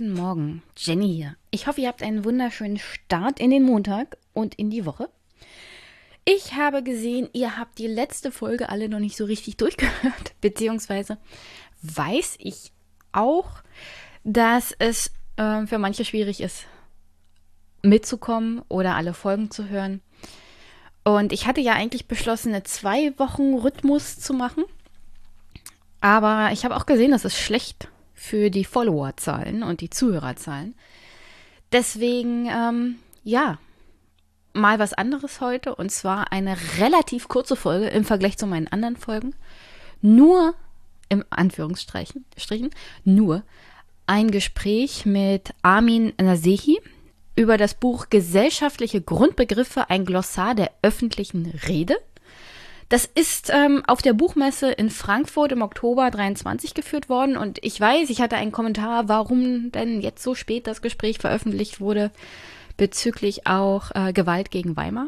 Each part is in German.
Guten Morgen, Jenny hier. Ich hoffe, ihr habt einen wunderschönen Start in den Montag und in die Woche. Ich habe gesehen, ihr habt die letzte Folge alle noch nicht so richtig durchgehört, beziehungsweise weiß ich auch, dass es äh, für manche schwierig ist, mitzukommen oder alle Folgen zu hören. Und ich hatte ja eigentlich beschlossen, eine zwei Wochen Rhythmus zu machen. Aber ich habe auch gesehen, das ist schlecht für die Followerzahlen und die Zuhörerzahlen. Deswegen, ähm, ja, mal was anderes heute und zwar eine relativ kurze Folge im Vergleich zu meinen anderen Folgen. Nur, im Anführungsstrichen, nur ein Gespräch mit Armin Nasehi über das Buch Gesellschaftliche Grundbegriffe, ein Glossar der öffentlichen Rede. Das ist ähm, auf der Buchmesse in Frankfurt im Oktober 23 geführt worden und ich weiß, ich hatte einen Kommentar, warum denn jetzt so spät das Gespräch veröffentlicht wurde bezüglich auch äh, Gewalt gegen Weimar.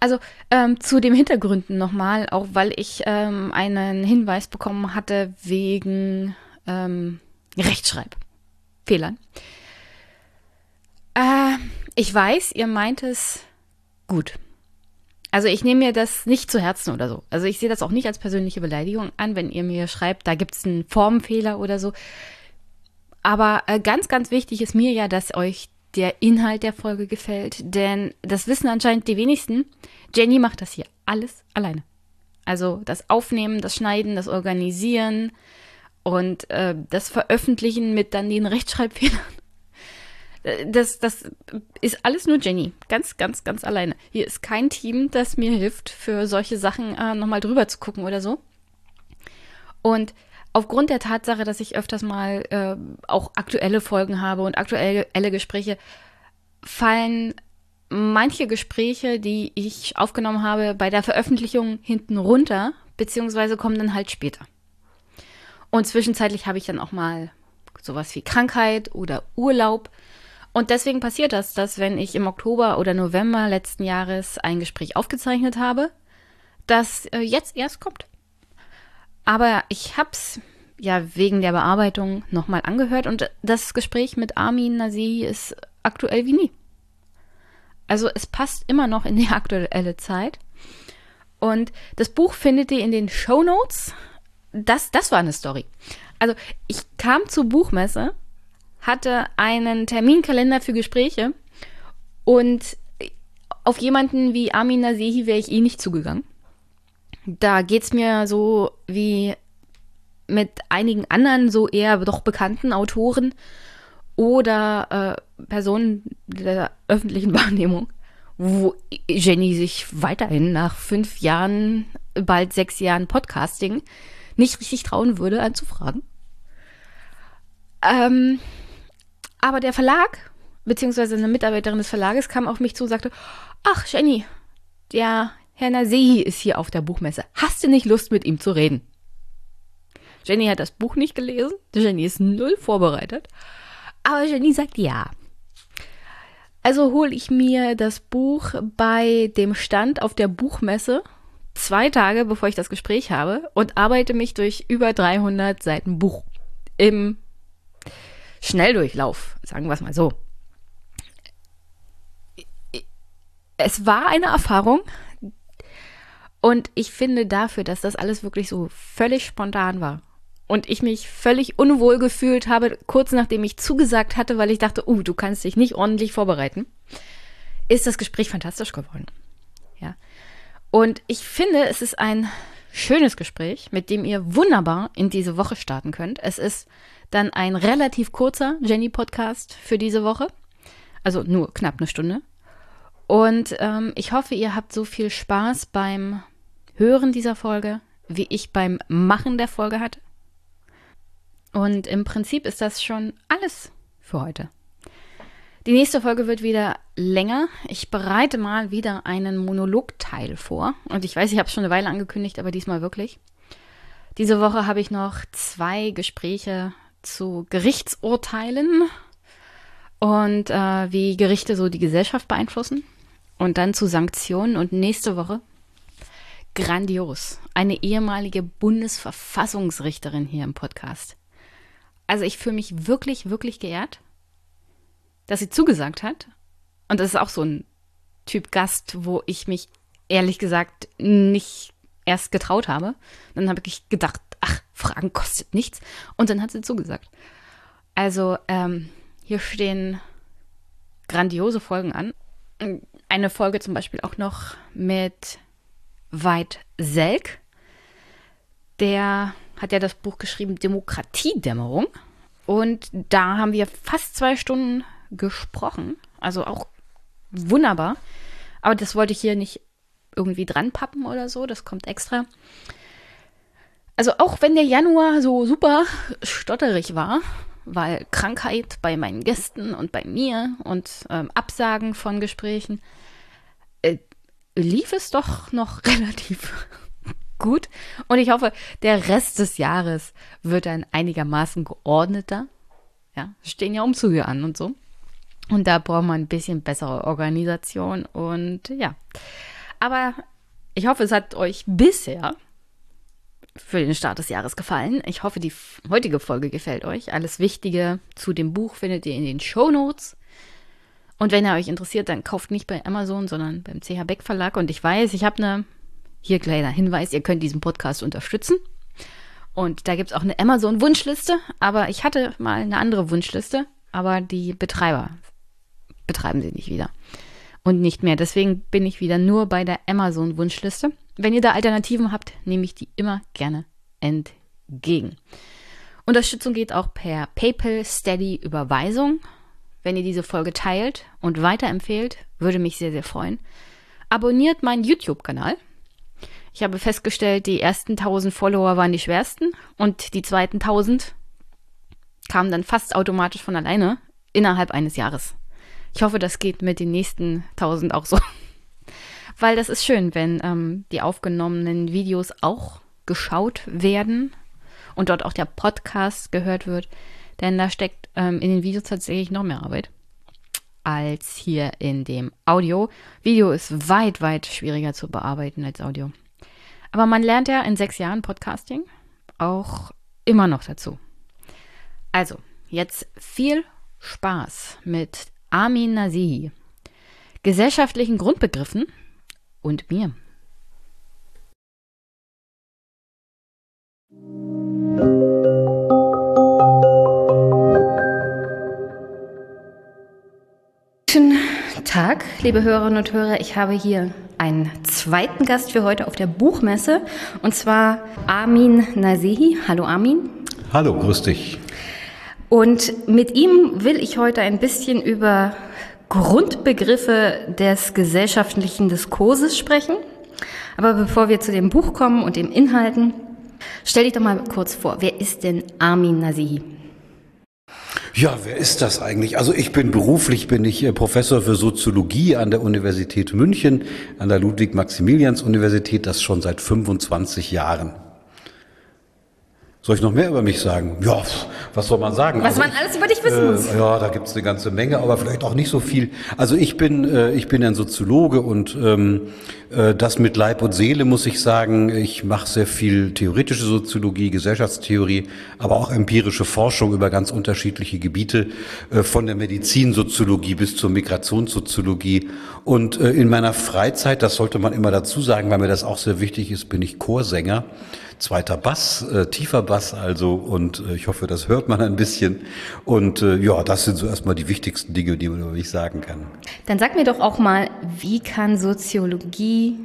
Also ähm, zu den Hintergründen nochmal, auch weil ich ähm, einen Hinweis bekommen hatte wegen ähm, Rechtschreibfehlern. Äh, ich weiß, ihr meint es gut. Also ich nehme mir das nicht zu Herzen oder so. Also ich sehe das auch nicht als persönliche Beleidigung an, wenn ihr mir schreibt, da gibt es einen Formfehler oder so. Aber äh, ganz, ganz wichtig ist mir ja, dass euch der Inhalt der Folge gefällt. Denn das wissen anscheinend die wenigsten. Jenny macht das hier alles alleine. Also das Aufnehmen, das Schneiden, das Organisieren und äh, das Veröffentlichen mit dann den Rechtschreibfehlern das, das ist alles nur Jenny. Ganz, ganz, ganz alleine. Hier ist kein Team, das mir hilft, für solche Sachen äh, nochmal drüber zu gucken oder so. Und aufgrund der Tatsache, dass ich öfters mal äh, auch aktuelle Folgen habe und aktuelle Gespräche, fallen manche Gespräche, die ich aufgenommen habe, bei der Veröffentlichung hinten runter, beziehungsweise kommen dann halt später. Und zwischenzeitlich habe ich dann auch mal sowas wie Krankheit oder Urlaub. Und deswegen passiert das, dass wenn ich im Oktober oder November letzten Jahres ein Gespräch aufgezeichnet habe, das äh, jetzt erst kommt. Aber ich hab's ja wegen der Bearbeitung nochmal angehört und das Gespräch mit Armin Nasi ist aktuell wie nie. Also es passt immer noch in die aktuelle Zeit. Und das Buch findet ihr in den Show Notes. Das, das war eine Story. Also ich kam zur Buchmesse hatte einen Terminkalender für Gespräche und auf jemanden wie Armin Nasehi wäre ich eh nicht zugegangen. Da geht es mir so wie mit einigen anderen so eher doch bekannten Autoren oder äh, Personen der öffentlichen Wahrnehmung, wo Jenny sich weiterhin nach fünf Jahren, bald sechs Jahren Podcasting nicht richtig trauen würde, anzufragen. Ähm, aber der Verlag, beziehungsweise eine Mitarbeiterin des Verlages, kam auf mich zu und sagte, ach Jenny, der Herr Nasehi ist hier auf der Buchmesse. Hast du nicht Lust, mit ihm zu reden? Jenny hat das Buch nicht gelesen. Jenny ist null vorbereitet. Aber Jenny sagt ja. Also hole ich mir das Buch bei dem Stand auf der Buchmesse zwei Tage bevor ich das Gespräch habe und arbeite mich durch über 300 Seiten Buch im Schnelldurchlauf, sagen wir es mal so. Es war eine Erfahrung und ich finde dafür, dass das alles wirklich so völlig spontan war und ich mich völlig unwohl gefühlt habe, kurz nachdem ich zugesagt hatte, weil ich dachte, uh, du kannst dich nicht ordentlich vorbereiten, ist das Gespräch fantastisch geworden. Ja. Und ich finde, es ist ein schönes Gespräch, mit dem ihr wunderbar in diese Woche starten könnt. Es ist dann ein relativ kurzer Jenny-Podcast für diese Woche. Also nur knapp eine Stunde. Und ähm, ich hoffe, ihr habt so viel Spaß beim Hören dieser Folge, wie ich beim Machen der Folge hatte. Und im Prinzip ist das schon alles für heute. Die nächste Folge wird wieder länger. Ich bereite mal wieder einen Monologteil vor. Und ich weiß, ich habe es schon eine Weile angekündigt, aber diesmal wirklich. Diese Woche habe ich noch zwei Gespräche zu Gerichtsurteilen und äh, wie Gerichte so die Gesellschaft beeinflussen. Und dann zu Sanktionen. Und nächste Woche grandios. Eine ehemalige Bundesverfassungsrichterin hier im Podcast. Also ich fühle mich wirklich, wirklich geehrt, dass sie zugesagt hat. Und das ist auch so ein Typ Gast, wo ich mich ehrlich gesagt nicht erst getraut habe. Dann habe ich gedacht, ach, Fragen kostet nichts. Und dann hat sie zugesagt. Also ähm, hier stehen grandiose Folgen an. Eine Folge zum Beispiel auch noch mit Veit Selk. Der hat ja das Buch geschrieben Demokratiedämmerung. Und da haben wir fast zwei Stunden gesprochen. Also auch wunderbar. Aber das wollte ich hier nicht irgendwie dran pappen oder so. Das kommt extra. Also auch wenn der Januar so super stotterig war, weil Krankheit bei meinen Gästen und bei mir und ähm, Absagen von Gesprächen, äh, lief es doch noch relativ gut. Und ich hoffe, der Rest des Jahres wird dann einigermaßen geordneter. Ja, stehen ja Umzüge an und so. Und da braucht man ein bisschen bessere Organisation und ja. Aber ich hoffe, es hat euch bisher für den Start des Jahres gefallen. Ich hoffe, die heutige Folge gefällt euch. Alles Wichtige zu dem Buch findet ihr in den Show Notes. Und wenn er euch interessiert, dann kauft nicht bei Amazon, sondern beim CH Beck Verlag. Und ich weiß, ich habe eine, hier kleiner Hinweis, ihr könnt diesen Podcast unterstützen. Und da gibt es auch eine Amazon-Wunschliste. Aber ich hatte mal eine andere Wunschliste, aber die Betreiber betreiben sie nicht wieder. Und nicht mehr. Deswegen bin ich wieder nur bei der Amazon-Wunschliste. Wenn ihr da Alternativen habt, nehme ich die immer gerne entgegen. Unterstützung geht auch per PayPal Steady Überweisung. Wenn ihr diese Folge teilt und weiterempfehlt, würde mich sehr, sehr freuen. Abonniert meinen YouTube-Kanal. Ich habe festgestellt, die ersten 1000 Follower waren die schwersten und die zweiten 1000 kamen dann fast automatisch von alleine innerhalb eines Jahres. Ich hoffe, das geht mit den nächsten 1000 auch so. Weil das ist schön, wenn ähm, die aufgenommenen Videos auch geschaut werden und dort auch der Podcast gehört wird. Denn da steckt ähm, in den Videos tatsächlich noch mehr Arbeit als hier in dem Audio. Video ist weit, weit schwieriger zu bearbeiten als Audio. Aber man lernt ja in sechs Jahren Podcasting auch immer noch dazu. Also, jetzt viel Spaß mit Armin Nasihi, gesellschaftlichen Grundbegriffen und mir. Guten Tag, liebe Hörerinnen und Hörer. Ich habe hier einen zweiten Gast für heute auf der Buchmesse und zwar Armin Nasehi. Hallo Armin. Hallo, grüß dich. Und mit ihm will ich heute ein bisschen über Grundbegriffe des gesellschaftlichen Diskurses sprechen. Aber bevor wir zu dem Buch kommen und dem Inhalten, stell dich doch mal kurz vor, wer ist denn Armin Nasihi? Ja, wer ist das eigentlich? Also ich bin beruflich, bin ich äh, Professor für Soziologie an der Universität München, an der Ludwig-Maximilians-Universität, das schon seit 25 Jahren. Soll ich noch mehr über mich sagen? Ja, was soll man sagen? Was also man ich, alles über dich wissen äh, muss. Ja, da gibt's eine ganze Menge, aber vielleicht auch nicht so viel. Also ich bin, äh, ich bin ein Soziologe und ähm, äh, das mit Leib und Seele muss ich sagen. Ich mache sehr viel theoretische Soziologie, Gesellschaftstheorie, aber auch empirische Forschung über ganz unterschiedliche Gebiete, äh, von der Medizinsoziologie bis zur Migrationssoziologie. Und äh, in meiner Freizeit, das sollte man immer dazu sagen, weil mir das auch sehr wichtig ist, bin ich Chorsänger zweiter Bass, äh, tiefer Bass also und äh, ich hoffe, das hört man ein bisschen. Und äh, ja, das sind so erstmal die wichtigsten Dinge, die man über mich sagen kann. Dann sag mir doch auch mal, wie kann Soziologie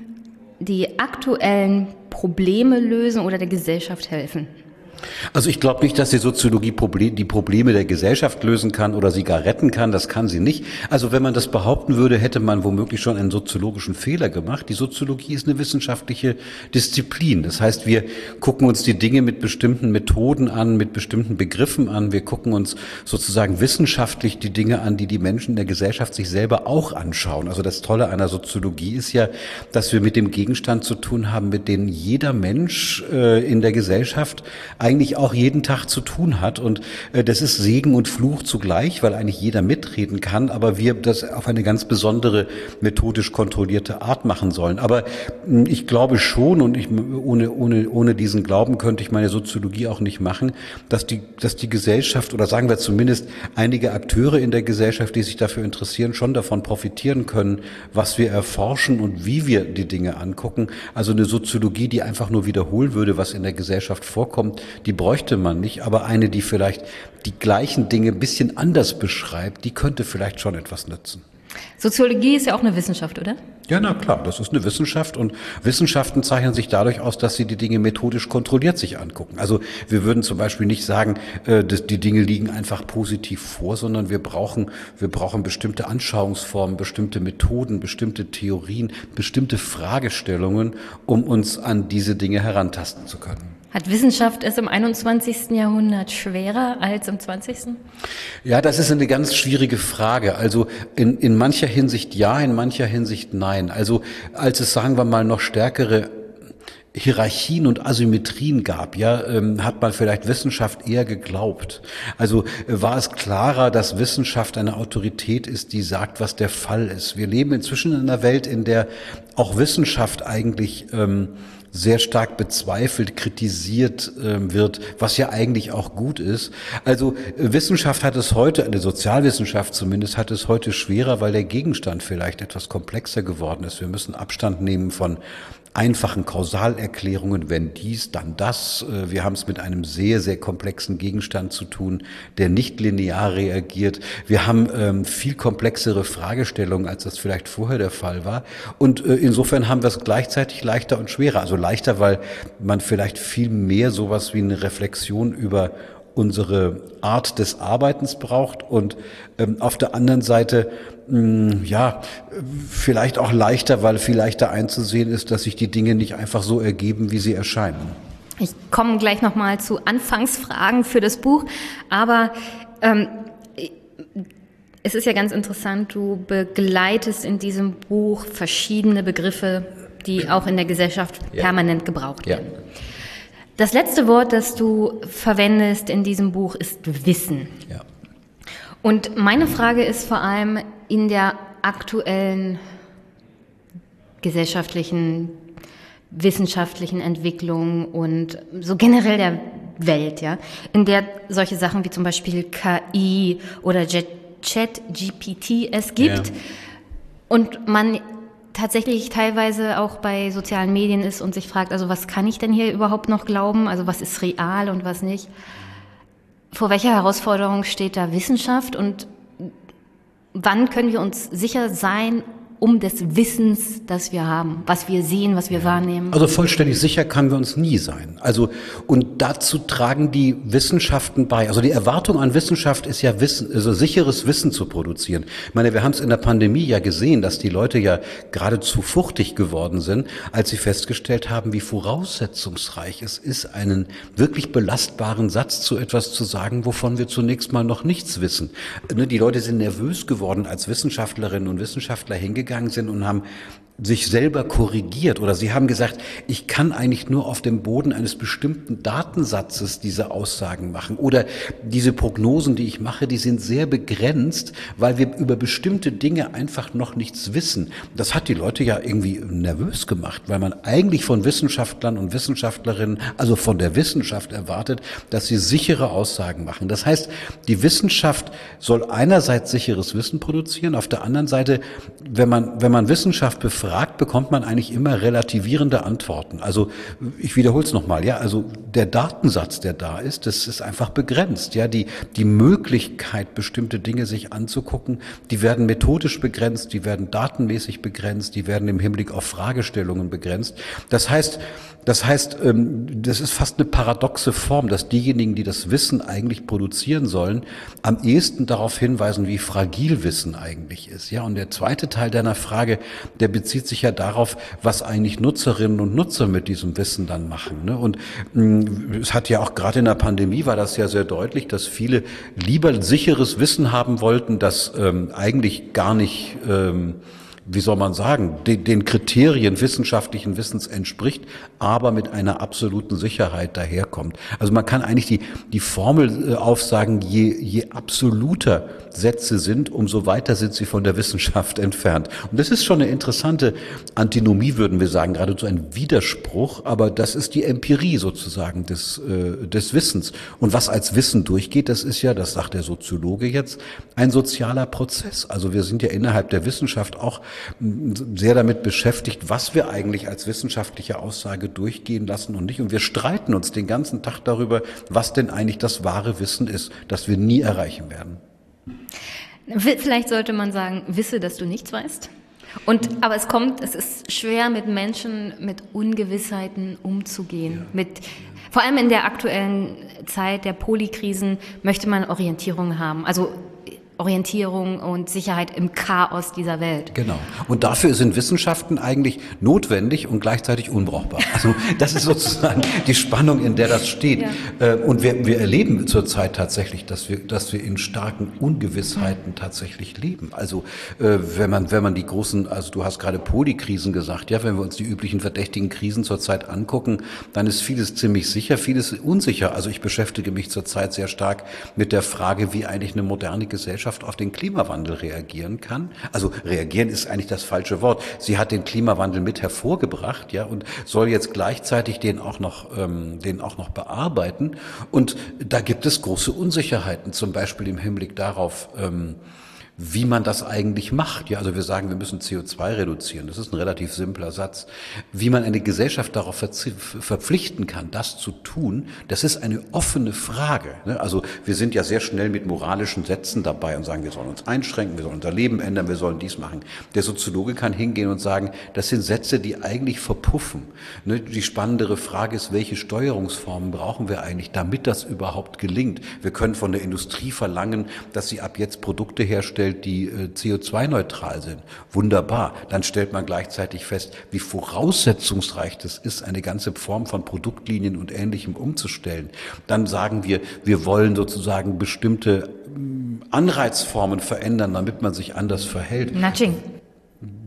die aktuellen Probleme lösen oder der Gesellschaft helfen? Also ich glaube nicht, dass die Soziologie die Probleme der Gesellschaft lösen kann oder sie gar retten kann. Das kann sie nicht. Also wenn man das behaupten würde, hätte man womöglich schon einen soziologischen Fehler gemacht. Die Soziologie ist eine wissenschaftliche Disziplin. Das heißt, wir gucken uns die Dinge mit bestimmten Methoden an, mit bestimmten Begriffen an. Wir gucken uns sozusagen wissenschaftlich die Dinge an, die die Menschen in der Gesellschaft sich selber auch anschauen. Also das Tolle einer Soziologie ist ja, dass wir mit dem Gegenstand zu tun haben, mit dem jeder Mensch äh, in der Gesellschaft eigentlich auch jeden Tag zu tun hat. Und äh, das ist Segen und Fluch zugleich, weil eigentlich jeder mitreden kann, aber wir das auf eine ganz besondere methodisch kontrollierte Art machen sollen. Aber hm, ich glaube schon, und ich, ohne, ohne, ohne diesen Glauben könnte ich meine Soziologie auch nicht machen, dass die, dass die Gesellschaft oder sagen wir zumindest einige Akteure in der Gesellschaft, die sich dafür interessieren, schon davon profitieren können, was wir erforschen und wie wir die Dinge angucken. Also eine Soziologie, die einfach nur wiederholen würde, was in der Gesellschaft vorkommt, die bräuchte man nicht, aber eine, die vielleicht die gleichen Dinge ein bisschen anders beschreibt, die könnte vielleicht schon etwas nützen. Soziologie ist ja auch eine Wissenschaft, oder? Ja, na klar, das ist eine Wissenschaft und Wissenschaften zeichnen sich dadurch aus, dass sie die Dinge methodisch kontrolliert sich angucken. Also wir würden zum Beispiel nicht sagen, äh, die Dinge liegen einfach positiv vor, sondern wir brauchen, wir brauchen bestimmte Anschauungsformen, bestimmte Methoden, bestimmte Theorien, bestimmte Fragestellungen, um uns an diese Dinge herantasten zu können. Hat Wissenschaft es im 21. Jahrhundert schwerer als im 20.? Ja, das ist eine ganz schwierige Frage. Also in, in mancher Hinsicht ja, in mancher Hinsicht nein. Also als es, sagen wir mal, noch stärkere Hierarchien und Asymmetrien gab, ja, ähm, hat man vielleicht Wissenschaft eher geglaubt. Also äh, war es klarer, dass Wissenschaft eine Autorität ist, die sagt, was der Fall ist. Wir leben inzwischen in einer Welt, in der auch Wissenschaft eigentlich ähm, sehr stark bezweifelt, kritisiert äh, wird, was ja eigentlich auch gut ist. Also äh, Wissenschaft hat es heute, eine Sozialwissenschaft zumindest, hat es heute schwerer, weil der Gegenstand vielleicht etwas komplexer geworden ist. Wir müssen Abstand nehmen von einfachen Kausalerklärungen, wenn dies, dann das. Äh, wir haben es mit einem sehr, sehr komplexen Gegenstand zu tun, der nicht linear reagiert. Wir haben ähm, viel komplexere Fragestellungen, als das vielleicht vorher der Fall war. Und äh, insofern haben wir es gleichzeitig leichter und schwerer. Also leichter, weil man vielleicht viel mehr sowas wie eine Reflexion über unsere Art des Arbeitens braucht und ähm, auf der anderen Seite mh, ja vielleicht auch leichter, weil viel leichter einzusehen ist, dass sich die Dinge nicht einfach so ergeben, wie sie erscheinen. Ich komme gleich noch mal zu Anfangsfragen für das Buch, aber ähm, es ist ja ganz interessant, du begleitest in diesem Buch verschiedene Begriffe, die auch in der Gesellschaft ja. permanent gebraucht werden. Ja. Das letzte Wort, das du verwendest in diesem Buch, ist Wissen. Ja. Und meine Frage ist vor allem in der aktuellen gesellschaftlichen, wissenschaftlichen Entwicklung und so generell der Welt, ja, in der solche Sachen wie zum Beispiel KI oder Chat-GPT es gibt ja. und man tatsächlich teilweise auch bei sozialen Medien ist und sich fragt, also was kann ich denn hier überhaupt noch glauben? Also was ist real und was nicht? Vor welcher Herausforderung steht da Wissenschaft und wann können wir uns sicher sein, um des Wissens, das wir haben, was wir sehen, was wir wahrnehmen. Also vollständig sicher können wir uns nie sein. Also und dazu tragen die Wissenschaften bei. Also die Erwartung an Wissenschaft ist ja Wissen, also sicheres Wissen zu produzieren. Ich meine, wir haben es in der Pandemie ja gesehen, dass die Leute ja geradezu fuchtig geworden sind, als sie festgestellt haben, wie voraussetzungsreich es ist, einen wirklich belastbaren Satz zu etwas zu sagen, wovon wir zunächst mal noch nichts wissen. Ne, die Leute sind nervös geworden, als Wissenschaftlerinnen und Wissenschaftler hingegangen hingegangen sind und haben sich selber korrigiert oder sie haben gesagt, ich kann eigentlich nur auf dem Boden eines bestimmten Datensatzes diese Aussagen machen oder diese Prognosen, die ich mache, die sind sehr begrenzt, weil wir über bestimmte Dinge einfach noch nichts wissen. Das hat die Leute ja irgendwie nervös gemacht, weil man eigentlich von Wissenschaftlern und Wissenschaftlerinnen, also von der Wissenschaft erwartet, dass sie sichere Aussagen machen. Das heißt, die Wissenschaft soll einerseits sicheres Wissen produzieren, auf der anderen Seite, wenn man, wenn man Wissenschaft befragt, fragt, bekommt man eigentlich immer relativierende Antworten. Also ich wiederhole es nochmal, ja, also der Datensatz, der da ist, das ist einfach begrenzt. Ja, die, die Möglichkeit, bestimmte Dinge sich anzugucken, die werden methodisch begrenzt, die werden datenmäßig begrenzt, die werden im Hinblick auf Fragestellungen begrenzt. Das heißt, das heißt, ähm, das ist fast eine paradoxe Form, dass diejenigen, die das Wissen eigentlich produzieren sollen, am ehesten darauf hinweisen, wie fragil Wissen eigentlich ist. Ja, und der zweite Teil deiner Frage, der bezieht sich ja darauf, was eigentlich Nutzerinnen und Nutzer mit diesem Wissen dann machen. Ne? Und mm, es hat ja auch gerade in der Pandemie war das ja sehr deutlich, dass viele lieber sicheres Wissen haben wollten, das ähm, eigentlich gar nicht ähm, wie soll man sagen, den, den Kriterien wissenschaftlichen Wissens entspricht, aber mit einer absoluten Sicherheit daherkommt. Also man kann eigentlich die, die Formel äh, aufsagen, je, je absoluter Sätze sind, umso weiter sind sie von der Wissenschaft entfernt. Und das ist schon eine interessante Antinomie, würden wir sagen, geradezu ein Widerspruch, aber das ist die Empirie sozusagen des, äh, des Wissens. Und was als Wissen durchgeht, das ist ja, das sagt der Soziologe jetzt, ein sozialer Prozess. Also wir sind ja innerhalb der Wissenschaft auch sehr damit beschäftigt, was wir eigentlich als wissenschaftliche Aussage durchgehen lassen und nicht. Und wir streiten uns den ganzen Tag darüber, was denn eigentlich das wahre Wissen ist, das wir nie erreichen werden. Vielleicht sollte man sagen, wisse, dass du nichts weißt. Und, aber es kommt, es ist schwer, mit Menschen mit Ungewissheiten umzugehen. Ja. Mit, vor allem in der aktuellen Zeit der Polikrisen möchte man Orientierung haben. Also Orientierung und Sicherheit im Chaos dieser Welt. Genau. Und dafür sind Wissenschaften eigentlich notwendig und gleichzeitig unbrauchbar. Also das ist sozusagen die Spannung, in der das steht. Ja. Äh, und wir, wir erleben zurzeit tatsächlich, dass wir, dass wir in starken Ungewissheiten tatsächlich leben. Also äh, wenn man, wenn man die großen, also du hast gerade Polikrisen gesagt, ja, wenn wir uns die üblichen verdächtigen Krisen zurzeit angucken, dann ist vieles ziemlich sicher, vieles unsicher. Also ich beschäftige mich zurzeit sehr stark mit der Frage, wie eigentlich eine moderne Gesellschaft Gesellschaft auf den Klimawandel reagieren kann. Also reagieren ist eigentlich das falsche Wort. Sie hat den Klimawandel mit hervorgebracht, ja, und soll jetzt gleichzeitig den auch noch, ähm, den auch noch bearbeiten. Und da gibt es große Unsicherheiten, zum Beispiel im Hinblick darauf, ähm, wie man das eigentlich macht. Ja, also wir sagen, wir müssen CO2 reduzieren. Das ist ein relativ simpler Satz. Wie man eine Gesellschaft darauf verpflichten kann, das zu tun, das ist eine offene Frage. Ne? Also wir sind ja sehr schnell mit moralischen Sätzen dabei und sagen, wir sollen uns einschränken, wir sollen unser Leben ändern, wir sollen dies machen. Der Soziologe kann hingehen und sagen, das sind Sätze, die eigentlich verpuffen. Ne? Die spannendere Frage ist, welche Steuerungsformen brauchen wir eigentlich, damit das überhaupt gelingt? Wir können von der Industrie verlangen, dass sie ab jetzt Produkte herstellt, herstellt, die äh, CO2-neutral sind. Wunderbar. Dann stellt man gleichzeitig fest, wie voraussetzungsreich das ist, eine ganze Form von Produktlinien und Ähnlichem umzustellen. Dann sagen wir, wir wollen sozusagen bestimmte mm, Anreizformen verändern, damit man sich anders verhält. Nudging.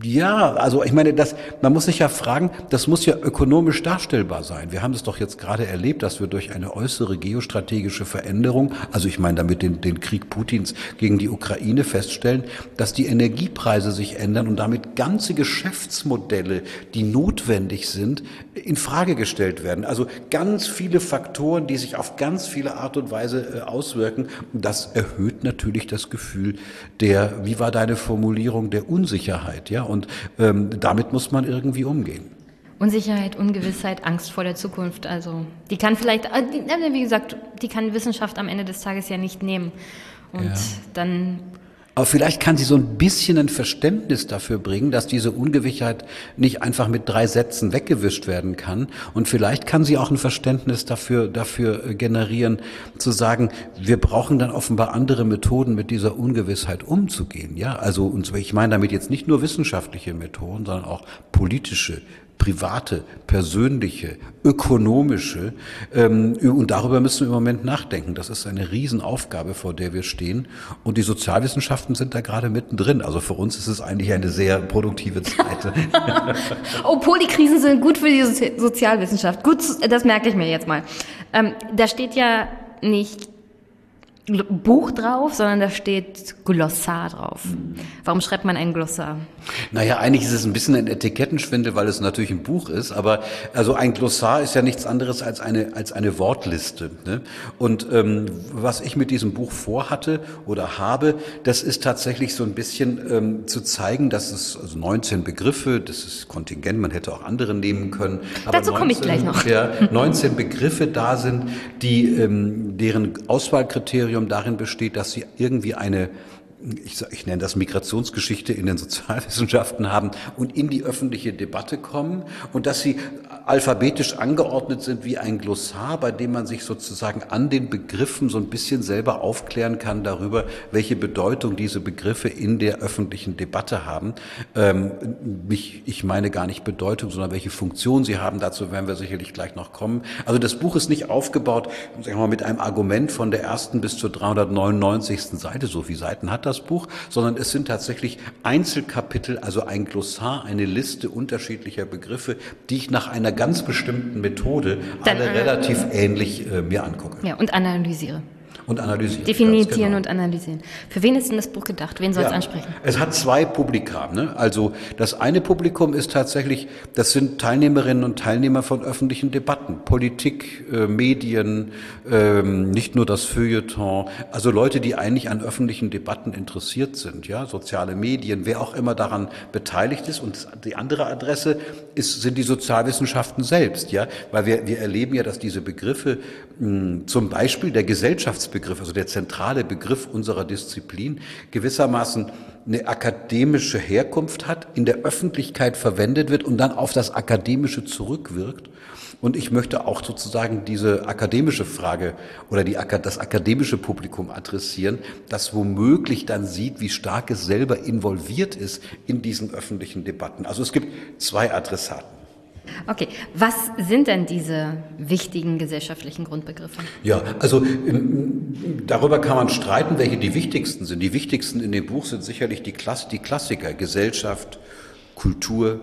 Ja, also ich meine, das, man muss sich ja fragen, das muss ja ökonomisch darstellbar sein. Wir haben es doch jetzt gerade erlebt, dass wir durch eine äußere geostrategische Veränderung, also ich meine damit den, den Krieg Putins gegen die Ukraine feststellen, dass die Energiepreise sich ändern und damit ganze Geschäftsmodelle, die notwendig sind, in Frage gestellt werden. Also ganz viele Faktoren, die sich auf ganz viele Art und Weise äh, auswirken. Das erhöht natürlich das Gefühl der, wie war deine Formulierung, der Unsicherheit. Unsicherheit, ja, und ähm, damit muss man irgendwie umgehen. Unsicherheit, Ungewissheit, Angst vor der Zukunft. Also die kann vielleicht, äh, wie gesagt, die kann Wissenschaft am Ende des Tages ja nicht nehmen. Und ja. dann aber vielleicht kann sie so ein bisschen ein Verständnis dafür bringen, dass diese Ungewissheit nicht einfach mit drei Sätzen weggewischt werden kann. Und vielleicht kann sie auch ein Verständnis dafür, dafür äh, generieren, zu sagen, wir brauchen dann offenbar andere Methoden, mit dieser Ungewissheit umzugehen. Ja, also, und ich meine damit jetzt nicht nur wissenschaftliche Methoden, sondern auch politische, private, persönliche, ökonomische. Ähm, und darüber müssen wir im Moment nachdenken. Das ist eine Riesenaufgabe, vor der wir stehen. Und die Sozialwissenschaften sind da gerade mittendrin. Also für uns ist es eigentlich eine sehr produktive Zeit. oh, Polykrisen sind gut für die Sozialwissenschaft. Gut, das merke ich mir jetzt mal. Ähm, da steht ja nicht Buch drauf, sondern da steht Glossar drauf. Warum schreibt man ein Glossar? Naja, eigentlich ist es ein bisschen ein Etikettenschwindel, weil es natürlich ein Buch ist, aber also ein Glossar ist ja nichts anderes als eine, als eine Wortliste. Ne? Und ähm, was ich mit diesem Buch vorhatte oder habe, das ist tatsächlich so ein bisschen ähm, zu zeigen, dass es also 19 Begriffe, das ist Kontingent, man hätte auch andere nehmen können. Dazu komme ich gleich noch. Ja, 19 Begriffe da sind, die ähm, deren Auswahlkriterien Kriterium darin besteht, dass sie irgendwie eine ich, ich nenne das Migrationsgeschichte in den Sozialwissenschaften haben und in die öffentliche Debatte kommen und dass sie alphabetisch angeordnet sind wie ein Glossar, bei dem man sich sozusagen an den Begriffen so ein bisschen selber aufklären kann darüber, welche Bedeutung diese Begriffe in der öffentlichen Debatte haben. Ähm, ich, ich meine gar nicht Bedeutung, sondern welche Funktion sie haben. Dazu werden wir sicherlich gleich noch kommen. Also das Buch ist nicht aufgebaut sagen wir mal, mit einem Argument von der ersten bis zur 399. Seite. So viele Seiten hat das das Buch, sondern es sind tatsächlich Einzelkapitel, also ein Glossar, eine Liste unterschiedlicher Begriffe, die ich nach einer ganz bestimmten Methode Dann, alle relativ ähnlich äh, mir angucke. Ja, und analysiere und analysieren. Definieren genau. und analysieren. Für wen ist denn das Buch gedacht? Wen soll es ja, ansprechen? Es hat zwei Publika. Ne? Also das eine Publikum ist tatsächlich, das sind Teilnehmerinnen und Teilnehmer von öffentlichen Debatten, Politik, äh, Medien, ähm, nicht nur das Feuilleton, also Leute, die eigentlich an öffentlichen Debatten interessiert sind, ja, soziale Medien, wer auch immer daran beteiligt ist. Und die andere Adresse ist, sind die Sozialwissenschaften selbst, ja, weil wir, wir erleben ja, dass diese Begriffe mh, zum Beispiel der Gesellschafts Begriff, also der zentrale Begriff unserer Disziplin, gewissermaßen eine akademische Herkunft hat, in der Öffentlichkeit verwendet wird und dann auf das Akademische zurückwirkt. Und ich möchte auch sozusagen diese akademische Frage oder die, das akademische Publikum adressieren, das womöglich dann sieht, wie stark es selber involviert ist in diesen öffentlichen Debatten. Also es gibt zwei Adressaten. Okay, was sind denn diese wichtigen gesellschaftlichen Grundbegriffe? Ja, also darüber kann man streiten, welche die wichtigsten sind. Die wichtigsten in dem Buch sind sicherlich die, Klass die Klassiker Gesellschaft, Kultur,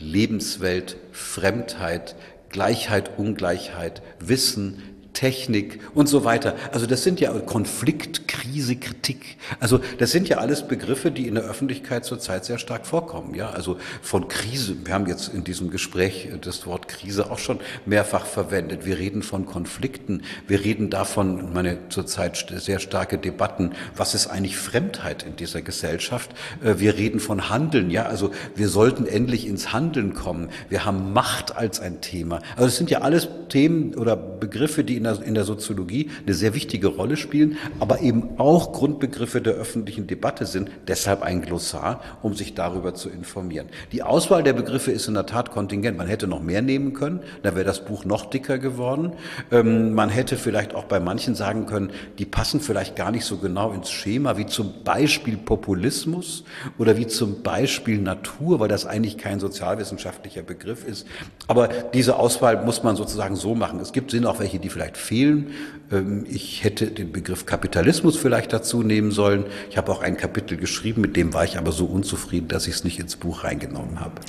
Lebenswelt, Fremdheit, Gleichheit, Ungleichheit, Wissen, Technik und so weiter. Also das sind ja Konflikt, Krise, Kritik. Also das sind ja alles Begriffe, die in der Öffentlichkeit zurzeit sehr stark vorkommen. Ja, also von Krise. Wir haben jetzt in diesem Gespräch das Wort Krise auch schon mehrfach verwendet. Wir reden von Konflikten. Wir reden davon, meine zurzeit sehr starke Debatten. Was ist eigentlich Fremdheit in dieser Gesellschaft? Äh, wir reden von Handeln. Ja, also wir sollten endlich ins Handeln kommen. Wir haben Macht als ein Thema. Also es sind ja alles Themen oder Begriffe, die in in der, in der Soziologie eine sehr wichtige Rolle spielen, aber eben auch Grundbegriffe der öffentlichen Debatte sind. Deshalb ein Glossar, um sich darüber zu informieren. Die Auswahl der Begriffe ist in der Tat kontingent. Man hätte noch mehr nehmen können, da wäre das Buch noch dicker geworden. Ähm, man hätte vielleicht auch bei manchen sagen können, die passen vielleicht gar nicht so genau ins Schema, wie zum Beispiel Populismus oder wie zum Beispiel Natur, weil das eigentlich kein sozialwissenschaftlicher Begriff ist. Aber diese Auswahl muss man sozusagen so machen. Es gibt sind auch welche, die vielleicht vielleicht fehlen. Ähm, ich hätte den Begriff Kapitalismus vielleicht dazu nehmen sollen. Ich habe auch ein Kapitel geschrieben, mit dem war ich aber so unzufrieden, dass ich es nicht ins Buch reingenommen habe.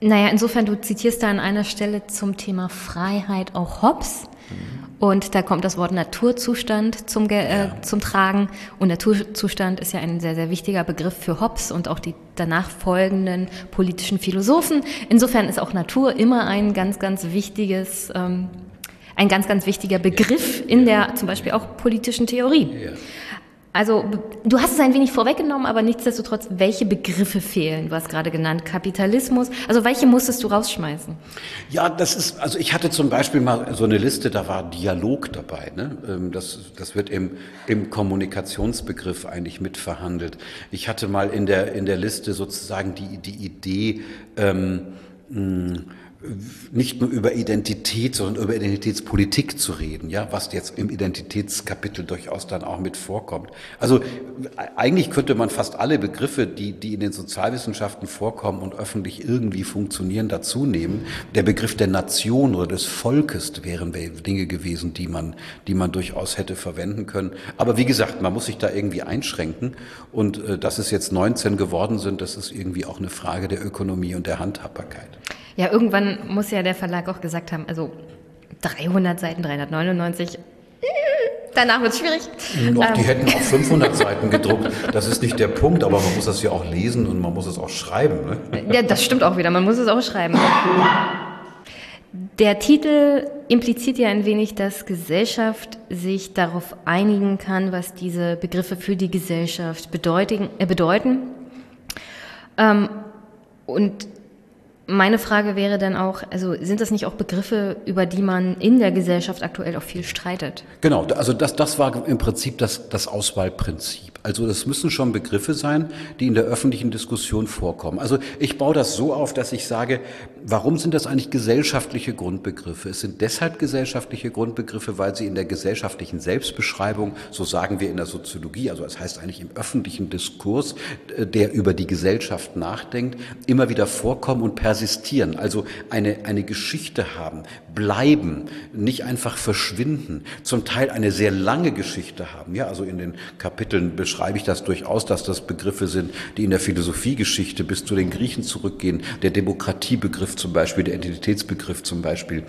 Naja, insofern, du zitierst da an einer Stelle zum Thema Freiheit auch Hobbes. Mhm. Und da kommt das Wort Naturzustand zum, äh, ja. zum Tragen. Und Naturzustand ist ja ein sehr, sehr wichtiger Begriff für Hobbes und auch die danach folgenden politischen Philosophen. Insofern ist auch Natur immer ein ganz, ganz wichtiges ähm, ein ganz, ganz wichtiger Begriff in der zum Beispiel auch politischen Theorie. Also du hast es ein wenig vorweggenommen, aber nichtsdestotrotz, welche Begriffe fehlen? Du hast gerade genannt Kapitalismus. Also welche musstest du rausschmeißen? Ja, das ist, also ich hatte zum Beispiel mal so eine Liste, da war Dialog dabei. Ne? Ähm, das, das wird im, im Kommunikationsbegriff eigentlich mitverhandelt. Ich hatte mal in der, in der Liste sozusagen die, die Idee, ähm, mh, nicht nur über Identität, sondern über Identitätspolitik zu reden, ja, was jetzt im Identitätskapitel durchaus dann auch mit vorkommt. Also eigentlich könnte man fast alle Begriffe, die, die in den Sozialwissenschaften vorkommen und öffentlich irgendwie funktionieren, dazu nehmen. Der Begriff der Nation oder des Volkes wären Dinge gewesen, die man, die man durchaus hätte verwenden können. Aber wie gesagt, man muss sich da irgendwie einschränken und äh, dass es jetzt 19 geworden sind, das ist irgendwie auch eine Frage der Ökonomie und der Handhabbarkeit. Ja, irgendwann muss ja der Verlag auch gesagt haben, also 300 Seiten, 399, Danach wird es schwierig. Noch, die ähm. hätten auch 500 Seiten gedruckt. Das ist nicht der Punkt, aber man muss das ja auch lesen und man muss es auch schreiben. Ne? Ja, das stimmt auch wieder. Man muss es auch schreiben. Der Titel impliziert ja ein wenig, dass Gesellschaft sich darauf einigen kann, was diese Begriffe für die Gesellschaft bedeuten. Äh, bedeuten. Ähm, und meine Frage wäre dann auch, also sind das nicht auch Begriffe, über die man in der Gesellschaft aktuell auch viel streitet? Genau, also das, das war im Prinzip das, das Auswahlprinzip. Also das müssen schon Begriffe sein, die in der öffentlichen Diskussion vorkommen. Also ich baue das so auf, dass ich sage, warum sind das eigentlich gesellschaftliche Grundbegriffe? Es sind deshalb gesellschaftliche Grundbegriffe, weil sie in der gesellschaftlichen Selbstbeschreibung, so sagen wir in der Soziologie, also das heißt eigentlich im öffentlichen Diskurs, äh, der über die Gesellschaft nachdenkt, immer wieder vorkommen und persistieren, also eine, eine Geschichte haben, bleiben, nicht einfach verschwinden, zum Teil eine sehr lange Geschichte haben. Ja, also in den Kapiteln beschreiben beschreibe ich das durchaus, dass das Begriffe sind, die in der Philosophiegeschichte bis zu den Griechen zurückgehen. Der Demokratiebegriff zum Beispiel, der Identitätsbegriff zum Beispiel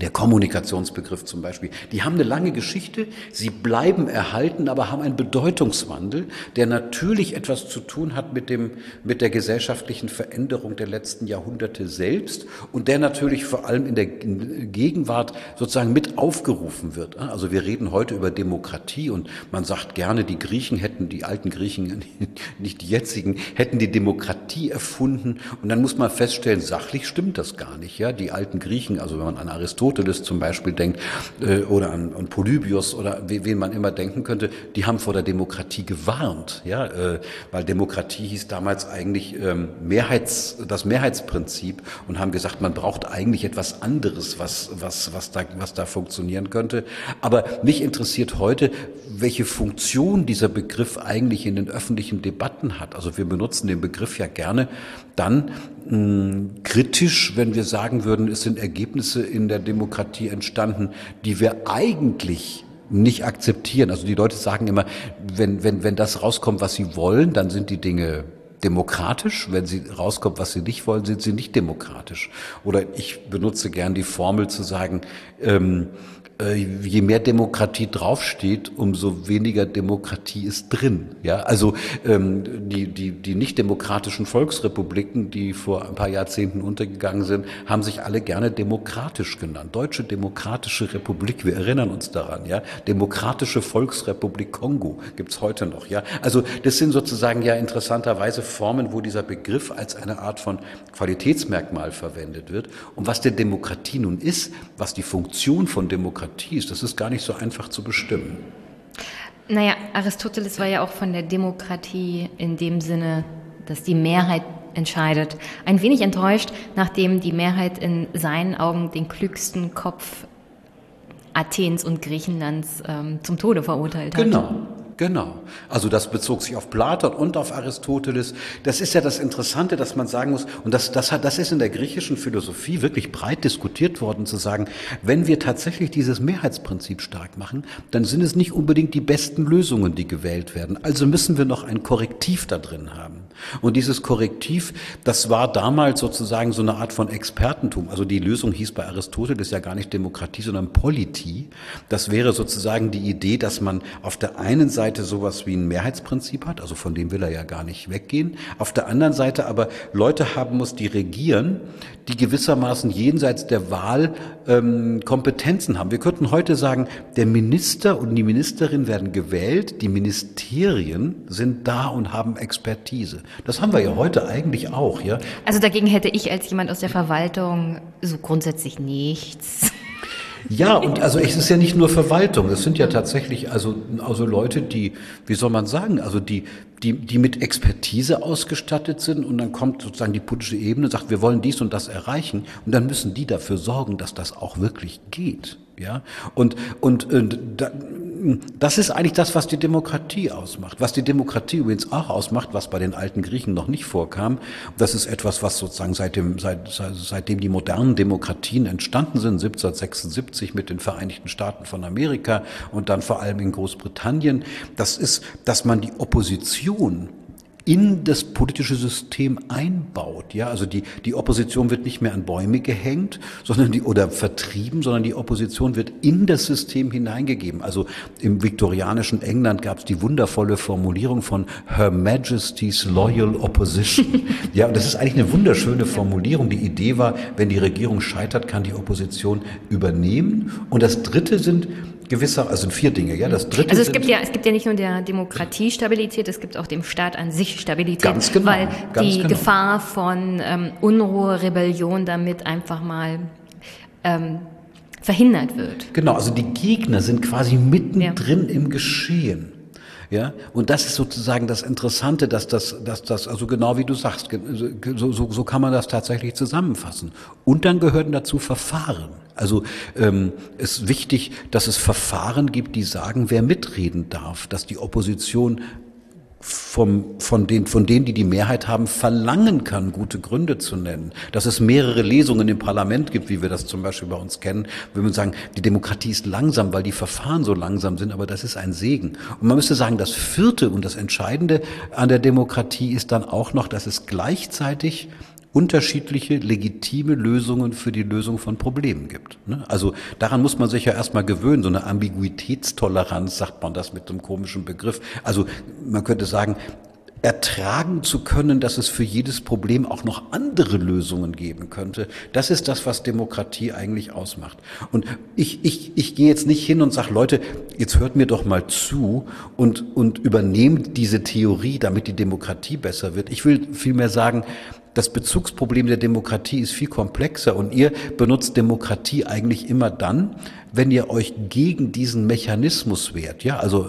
der Kommunikationsbegriff zum Beispiel, die haben eine lange Geschichte, sie bleiben erhalten, aber haben einen Bedeutungswandel, der natürlich etwas zu tun hat mit, dem, mit der gesellschaftlichen Veränderung der letzten Jahrhunderte selbst und der natürlich vor allem in der Gegenwart sozusagen mit aufgerufen wird. Also wir reden heute über Demokratie und man sagt gerne, die Griechen hätten, die alten Griechen, nicht die jetzigen, hätten die Demokratie erfunden und dann muss man feststellen, sachlich stimmt das gar nicht. Ja, Die alten Griechen, also wenn man an Aristoteles Aristoteles zum Beispiel denkt äh, oder an, an Polybius oder wen man immer denken könnte, die haben vor der Demokratie gewarnt, ja, äh, weil Demokratie hieß damals eigentlich ähm, Mehrheits, das Mehrheitsprinzip und haben gesagt, man braucht eigentlich etwas anderes, was, was, was, da, was da funktionieren könnte. Aber mich interessiert heute, welche Funktion dieser Begriff eigentlich in den öffentlichen Debatten hat. Also wir benutzen den Begriff ja gerne dann kritisch, wenn wir sagen würden, es sind Ergebnisse in der Demokratie entstanden, die wir eigentlich nicht akzeptieren. Also die Leute sagen immer, wenn, wenn, wenn das rauskommt, was sie wollen, dann sind die Dinge demokratisch. Wenn sie rauskommt, was sie nicht wollen, sind sie nicht demokratisch. Oder ich benutze gern die Formel zu sagen, ähm, äh, je mehr Demokratie draufsteht, umso weniger Demokratie ist drin. Ja, also ähm, die die die nicht demokratischen Volksrepubliken, die vor ein paar Jahrzehnten untergegangen sind, haben sich alle gerne demokratisch genannt. Deutsche Demokratische Republik, wir erinnern uns daran. Ja, Demokratische Volksrepublik Kongo gibt's heute noch. Ja, also das sind sozusagen ja interessanterweise Formen, wo dieser Begriff als eine Art von Qualitätsmerkmal verwendet wird. Und was der Demokratie nun ist, was die Funktion von Demokratie Demokratie ist. Das ist gar nicht so einfach zu bestimmen. Naja, Aristoteles war ja auch von der Demokratie in dem Sinne, dass die Mehrheit entscheidet, ein wenig enttäuscht, nachdem die Mehrheit in seinen Augen den klügsten Kopf Athens und Griechenlands ähm, zum Tode verurteilt hat. Genau. Genau. Also das bezog sich auf Platon und auf Aristoteles. Das ist ja das Interessante, dass man sagen muss, und das, das, hat, das ist in der griechischen Philosophie wirklich breit diskutiert worden, zu sagen, wenn wir tatsächlich dieses Mehrheitsprinzip stark machen, dann sind es nicht unbedingt die besten Lösungen, die gewählt werden. Also müssen wir noch ein Korrektiv da drin haben. Und dieses Korrektiv, das war damals sozusagen so eine Art von Expertentum. Also die Lösung hieß bei Aristoteles ja gar nicht Demokratie, sondern Politie. Das wäre sozusagen die Idee, dass man auf der einen Seite sowas wie ein Mehrheitsprinzip hat, also von dem will er ja gar nicht weggehen. Auf der anderen Seite aber Leute haben muss, die regieren, die gewissermaßen jenseits der Wahl ähm, Kompetenzen haben. Wir könnten heute sagen, der Minister und die Ministerin werden gewählt, die Ministerien sind da und haben Expertise. Das haben wir ja heute eigentlich auch, ja. Also dagegen hätte ich als jemand aus der Verwaltung so grundsätzlich nichts. Ja, und also es ist ja nicht nur Verwaltung, es sind ja tatsächlich also, also Leute, die, wie soll man sagen, also die, die, die mit Expertise ausgestattet sind und dann kommt sozusagen die politische Ebene und sagt, wir wollen dies und das erreichen und dann müssen die dafür sorgen, dass das auch wirklich geht. Ja, und, und, und da, das ist eigentlich das, was die Demokratie ausmacht. Was die Demokratie übrigens auch ausmacht, was bei den alten Griechen noch nicht vorkam, das ist etwas, was sozusagen seit dem, seit, seitdem die modernen Demokratien entstanden sind, 1776 mit den Vereinigten Staaten von Amerika und dann vor allem in Großbritannien, das ist, dass man die Opposition in das politische System einbaut. Ja, also die, die Opposition wird nicht mehr an Bäume gehängt, sondern die, oder vertrieben, sondern die Opposition wird in das System hineingegeben. Also im viktorianischen England gab es die wundervolle Formulierung von Her Majesty's Loyal Opposition. ja, und das ist eigentlich eine wunderschöne Formulierung. Die Idee war, wenn die Regierung scheitert, kann die Opposition übernehmen. Und das dritte sind gewisser, also vier Dinge, ja. Das dritte also es gibt ja, es gibt ja nicht nur der Demokratie Stabilität, es gibt auch dem Staat an sich Stabilität, ganz genau, weil ganz die genau. Gefahr von ähm, Unruhe, Rebellion damit einfach mal ähm, verhindert wird. Genau, also die Gegner sind quasi mittendrin ja. im Geschehen. Ja, und das ist sozusagen das Interessante, dass das, dass das, also genau wie du sagst, so, so, so kann man das tatsächlich zusammenfassen. Und dann gehören dazu Verfahren. Also ähm, es ist wichtig, dass es Verfahren gibt, die sagen, wer mitreden darf, dass die Opposition vom, von, den, von denen, die die Mehrheit haben, verlangen kann, gute Gründe zu nennen. Dass es mehrere Lesungen im Parlament gibt, wie wir das zum Beispiel bei uns kennen, wenn wir sagen, die Demokratie ist langsam, weil die Verfahren so langsam sind, aber das ist ein Segen. Und man müsste sagen, das vierte und das Entscheidende an der Demokratie ist dann auch noch, dass es gleichzeitig unterschiedliche legitime Lösungen für die Lösung von Problemen gibt. Ne? Also daran muss man sich ja erstmal gewöhnen, so eine Ambiguitätstoleranz, sagt man das mit einem komischen Begriff. Also man könnte sagen, ertragen zu können, dass es für jedes Problem auch noch andere Lösungen geben könnte. Das ist das, was Demokratie eigentlich ausmacht. Und ich, ich, ich gehe jetzt nicht hin und sage, Leute, jetzt hört mir doch mal zu und, und übernehmt diese Theorie, damit die Demokratie besser wird. Ich will vielmehr sagen, das Bezugsproblem der Demokratie ist viel komplexer und ihr benutzt Demokratie eigentlich immer dann, wenn ihr euch gegen diesen Mechanismus wehrt. Ja, also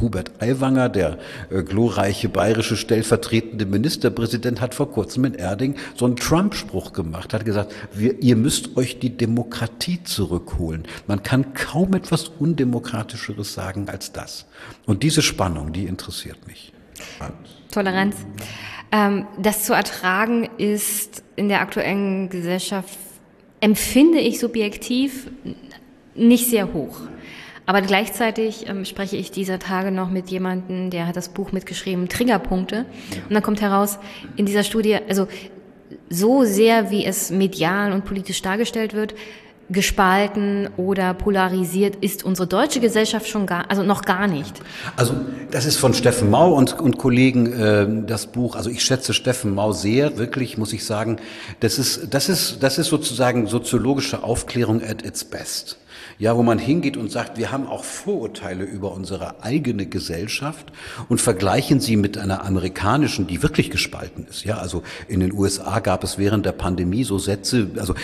Hubert Aiwanger, der äh, glorreiche bayerische stellvertretende Ministerpräsident, hat vor kurzem in Erding so einen Trump-Spruch gemacht, hat gesagt, wir, ihr müsst euch die Demokratie zurückholen. Man kann kaum etwas Undemokratischeres sagen als das. Und diese Spannung, die interessiert mich. Toleranz. Ähm, das zu ertragen ist in der aktuellen Gesellschaft, empfinde ich subjektiv, nicht sehr hoch. Aber gleichzeitig ähm, spreche ich dieser Tage noch mit jemandem, der hat das Buch mitgeschrieben, Triggerpunkte. Und dann kommt heraus, in dieser Studie, also so sehr, wie es medial und politisch dargestellt wird, gespalten oder polarisiert ist unsere deutsche Gesellschaft schon gar, also noch gar nicht. Also das ist von Steffen Mau und, und Kollegen äh, das Buch. Also ich schätze Steffen Mau sehr, wirklich muss ich sagen. Das ist das ist das ist sozusagen soziologische Aufklärung at its best ja, wo man hingeht und sagt, wir haben auch Vorurteile über unsere eigene Gesellschaft und vergleichen sie mit einer amerikanischen, die wirklich gespalten ist. Ja, also in den USA gab es während der Pandemie so Sätze, also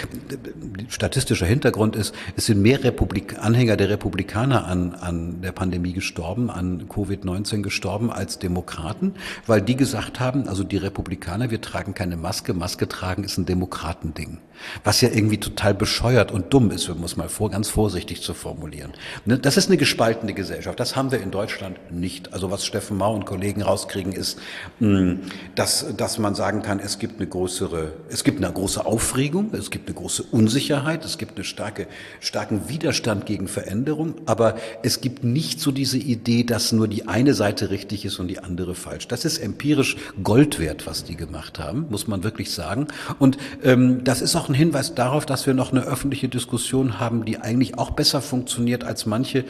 statistischer Hintergrund ist, es sind mehr Republik Anhänger der Republikaner an, an der Pandemie gestorben, an Covid-19 gestorben als Demokraten, weil die gesagt haben, also die Republikaner, wir tragen keine Maske, Maske tragen ist ein Demokratending. Was ja irgendwie total bescheuert und dumm ist, muss man vor, ganz vorsichtig zu formulieren. Ne, das ist eine gespaltene Gesellschaft. Das haben wir in Deutschland nicht. Also was Steffen Mau und Kollegen rauskriegen, ist, hm, dass, dass man sagen kann, es gibt eine größere, es gibt eine große Aufregung, es gibt eine große Unsicherheit, es gibt einen starke, starken Widerstand gegen Veränderung, aber es gibt nicht so diese Idee, dass nur die eine Seite richtig ist und die andere falsch. Das ist empirisch Gold wert, was die gemacht haben, muss man wirklich sagen. Und ähm, das ist auch ein Hinweis darauf, dass wir noch eine öffentliche Diskussion haben, die eigentlich auch besser funktioniert als manche,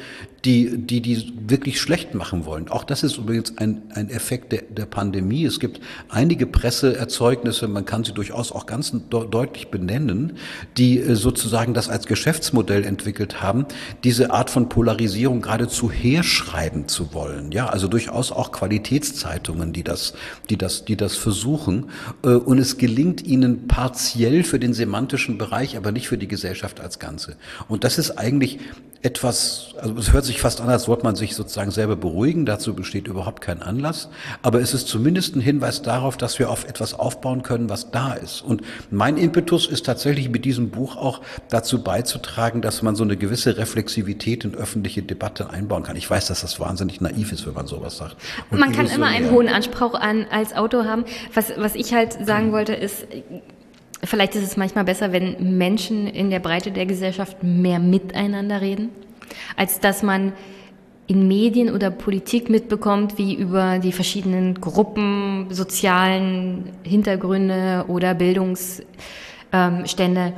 die die, die wirklich schlecht machen wollen. Auch das ist übrigens ein, ein Effekt der, der Pandemie. Es gibt einige Presseerzeugnisse, man kann sie durchaus auch ganz de deutlich benennen, die äh, sozusagen das als Geschäftsmodell entwickelt haben, diese Art von Polarisierung geradezu herschreiben zu wollen. Ja, also durchaus auch Qualitätszeitungen, die das, die das, die das versuchen. Äh, und es gelingt ihnen partiell für den semantischen Bereich, aber nicht für die Gesellschaft als Ganze. Und das ist eigentlich etwas, also es hört sich fast an, als wollte man sich sozusagen selber beruhigen. Dazu besteht überhaupt kein Anlass. Aber es ist zumindest ein Hinweis darauf, dass wir auf etwas aufbauen können, was da ist. Und mein Impetus ist tatsächlich mit diesem Buch auch dazu beizutragen, dass man so eine gewisse Reflexivität in öffentliche Debatte einbauen kann. Ich weiß, dass das wahnsinnig naiv ist, wenn man sowas sagt. Und man kann immer einen hohen Anspruch an als Autor haben. Was, was ich halt sagen wollte, ist, Vielleicht ist es manchmal besser, wenn Menschen in der Breite der Gesellschaft mehr miteinander reden, als dass man in Medien oder Politik mitbekommt, wie über die verschiedenen Gruppen, sozialen Hintergründe oder Bildungsstände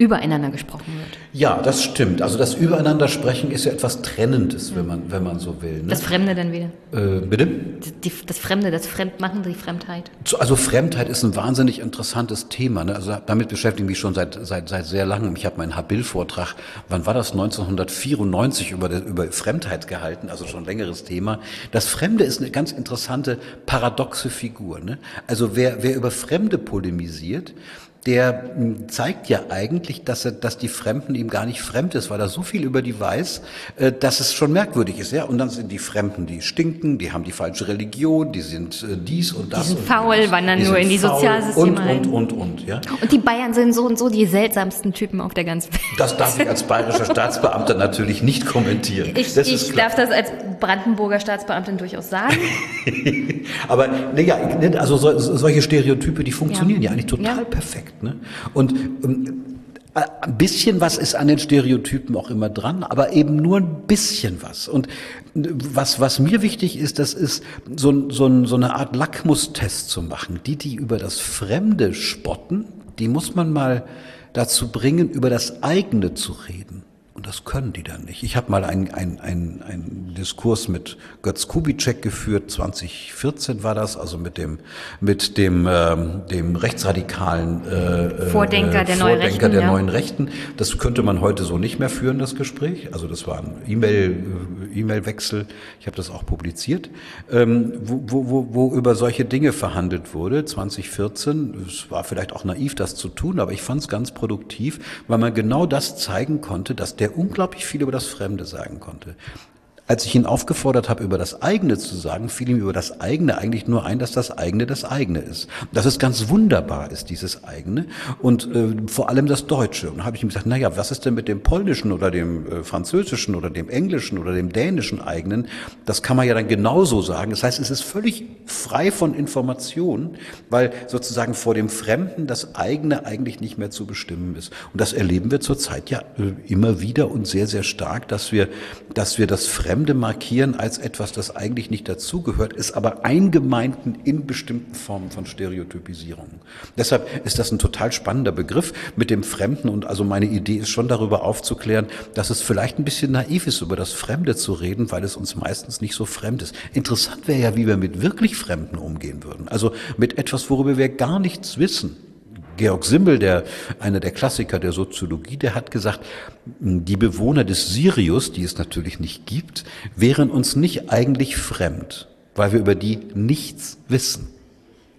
übereinander gesprochen wird. Ja, das stimmt. Also das Übereinander sprechen ist ja etwas Trennendes, wenn man, wenn man so will. Ne? Das Fremde dann wieder. Äh, bitte? Die, das Fremde, das Fremdmachen, die Fremdheit. Also Fremdheit ist ein wahnsinnig interessantes Thema. Ne? Also damit beschäftige ich mich schon seit, seit, seit sehr langem. Ich habe meinen Habil-Vortrag, wann war das, 1994, über, über Fremdheit gehalten, also schon ein längeres Thema. Das Fremde ist eine ganz interessante, paradoxe Figur. Ne? Also wer, wer über Fremde polemisiert, der hm, zeigt ja eigentlich, dass er, dass die Fremden ihm gar nicht fremd ist, weil er so viel über die weiß, äh, dass es schon merkwürdig ist, ja. Und dann sind die Fremden, die stinken, die haben die falsche Religion, die sind äh, dies und das. Die sind faul, wandern nur in die Sozialsysteme und, und, und, und, ja. Und die Bayern sind so und so die seltsamsten Typen auf der ganzen Welt. Das darf ich als bayerischer Staatsbeamter natürlich nicht kommentieren. Ich, ich darf das als Brandenburger Staatsbeamtin durchaus sagen. Aber naja, also so, solche Stereotype, die funktionieren ja, ja eigentlich total ja. perfekt. Ne? Und ähm, ein bisschen was ist an den Stereotypen auch immer dran, aber eben nur ein bisschen was. Und was, was mir wichtig ist, das ist so, so, so eine Art Lackmustest zu machen. Die, die über das Fremde spotten, die muss man mal dazu bringen, über das eigene zu reden. Und das können die dann nicht. Ich habe mal einen ein, ein, Diskurs mit Götz Kubitschek geführt, 2014 war das, also mit dem, mit dem, ähm, dem rechtsradikalen äh, äh Vordenker, der, Vordenker neue Rechten, der ja. neuen Rechten. Das könnte man heute so nicht mehr führen, das Gespräch. Also das war ein E-Mail, äh, E-Mail-Wechsel. Ich habe das auch publiziert, ähm, wo, wo, wo, wo über solche Dinge verhandelt wurde, 2014. Es war vielleicht auch naiv, das zu tun, aber ich fand es ganz produktiv, weil man genau das zeigen konnte, dass der unglaublich viel über das Fremde sagen konnte. Als ich ihn aufgefordert habe, über das eigene zu sagen, fiel ihm über das eigene eigentlich nur ein, dass das eigene das eigene ist. Dass es ganz wunderbar ist, dieses eigene und äh, vor allem das Deutsche. Und habe ich ihm gesagt, na ja, was ist denn mit dem polnischen oder dem äh, französischen oder dem englischen oder dem dänischen eigenen? Das kann man ja dann genauso sagen. Das heißt, es ist völlig frei von Informationen, weil sozusagen vor dem Fremden das eigene eigentlich nicht mehr zu bestimmen ist. Und das erleben wir zurzeit ja äh, immer wieder und sehr, sehr stark, dass wir, dass wir das Fremde Fremde markieren als etwas, das eigentlich nicht dazugehört, ist aber eingemeinten in bestimmten Formen von Stereotypisierungen. Deshalb ist das ein total spannender Begriff mit dem Fremden und also meine Idee ist schon darüber aufzuklären, dass es vielleicht ein bisschen naiv ist, über das Fremde zu reden, weil es uns meistens nicht so fremd ist. Interessant wäre ja, wie wir mit wirklich Fremden umgehen würden. Also mit etwas, worüber wir gar nichts wissen. Georg Simmel, der, einer der Klassiker der Soziologie, der hat gesagt, die Bewohner des Sirius, die es natürlich nicht gibt, wären uns nicht eigentlich fremd, weil wir über die nichts wissen.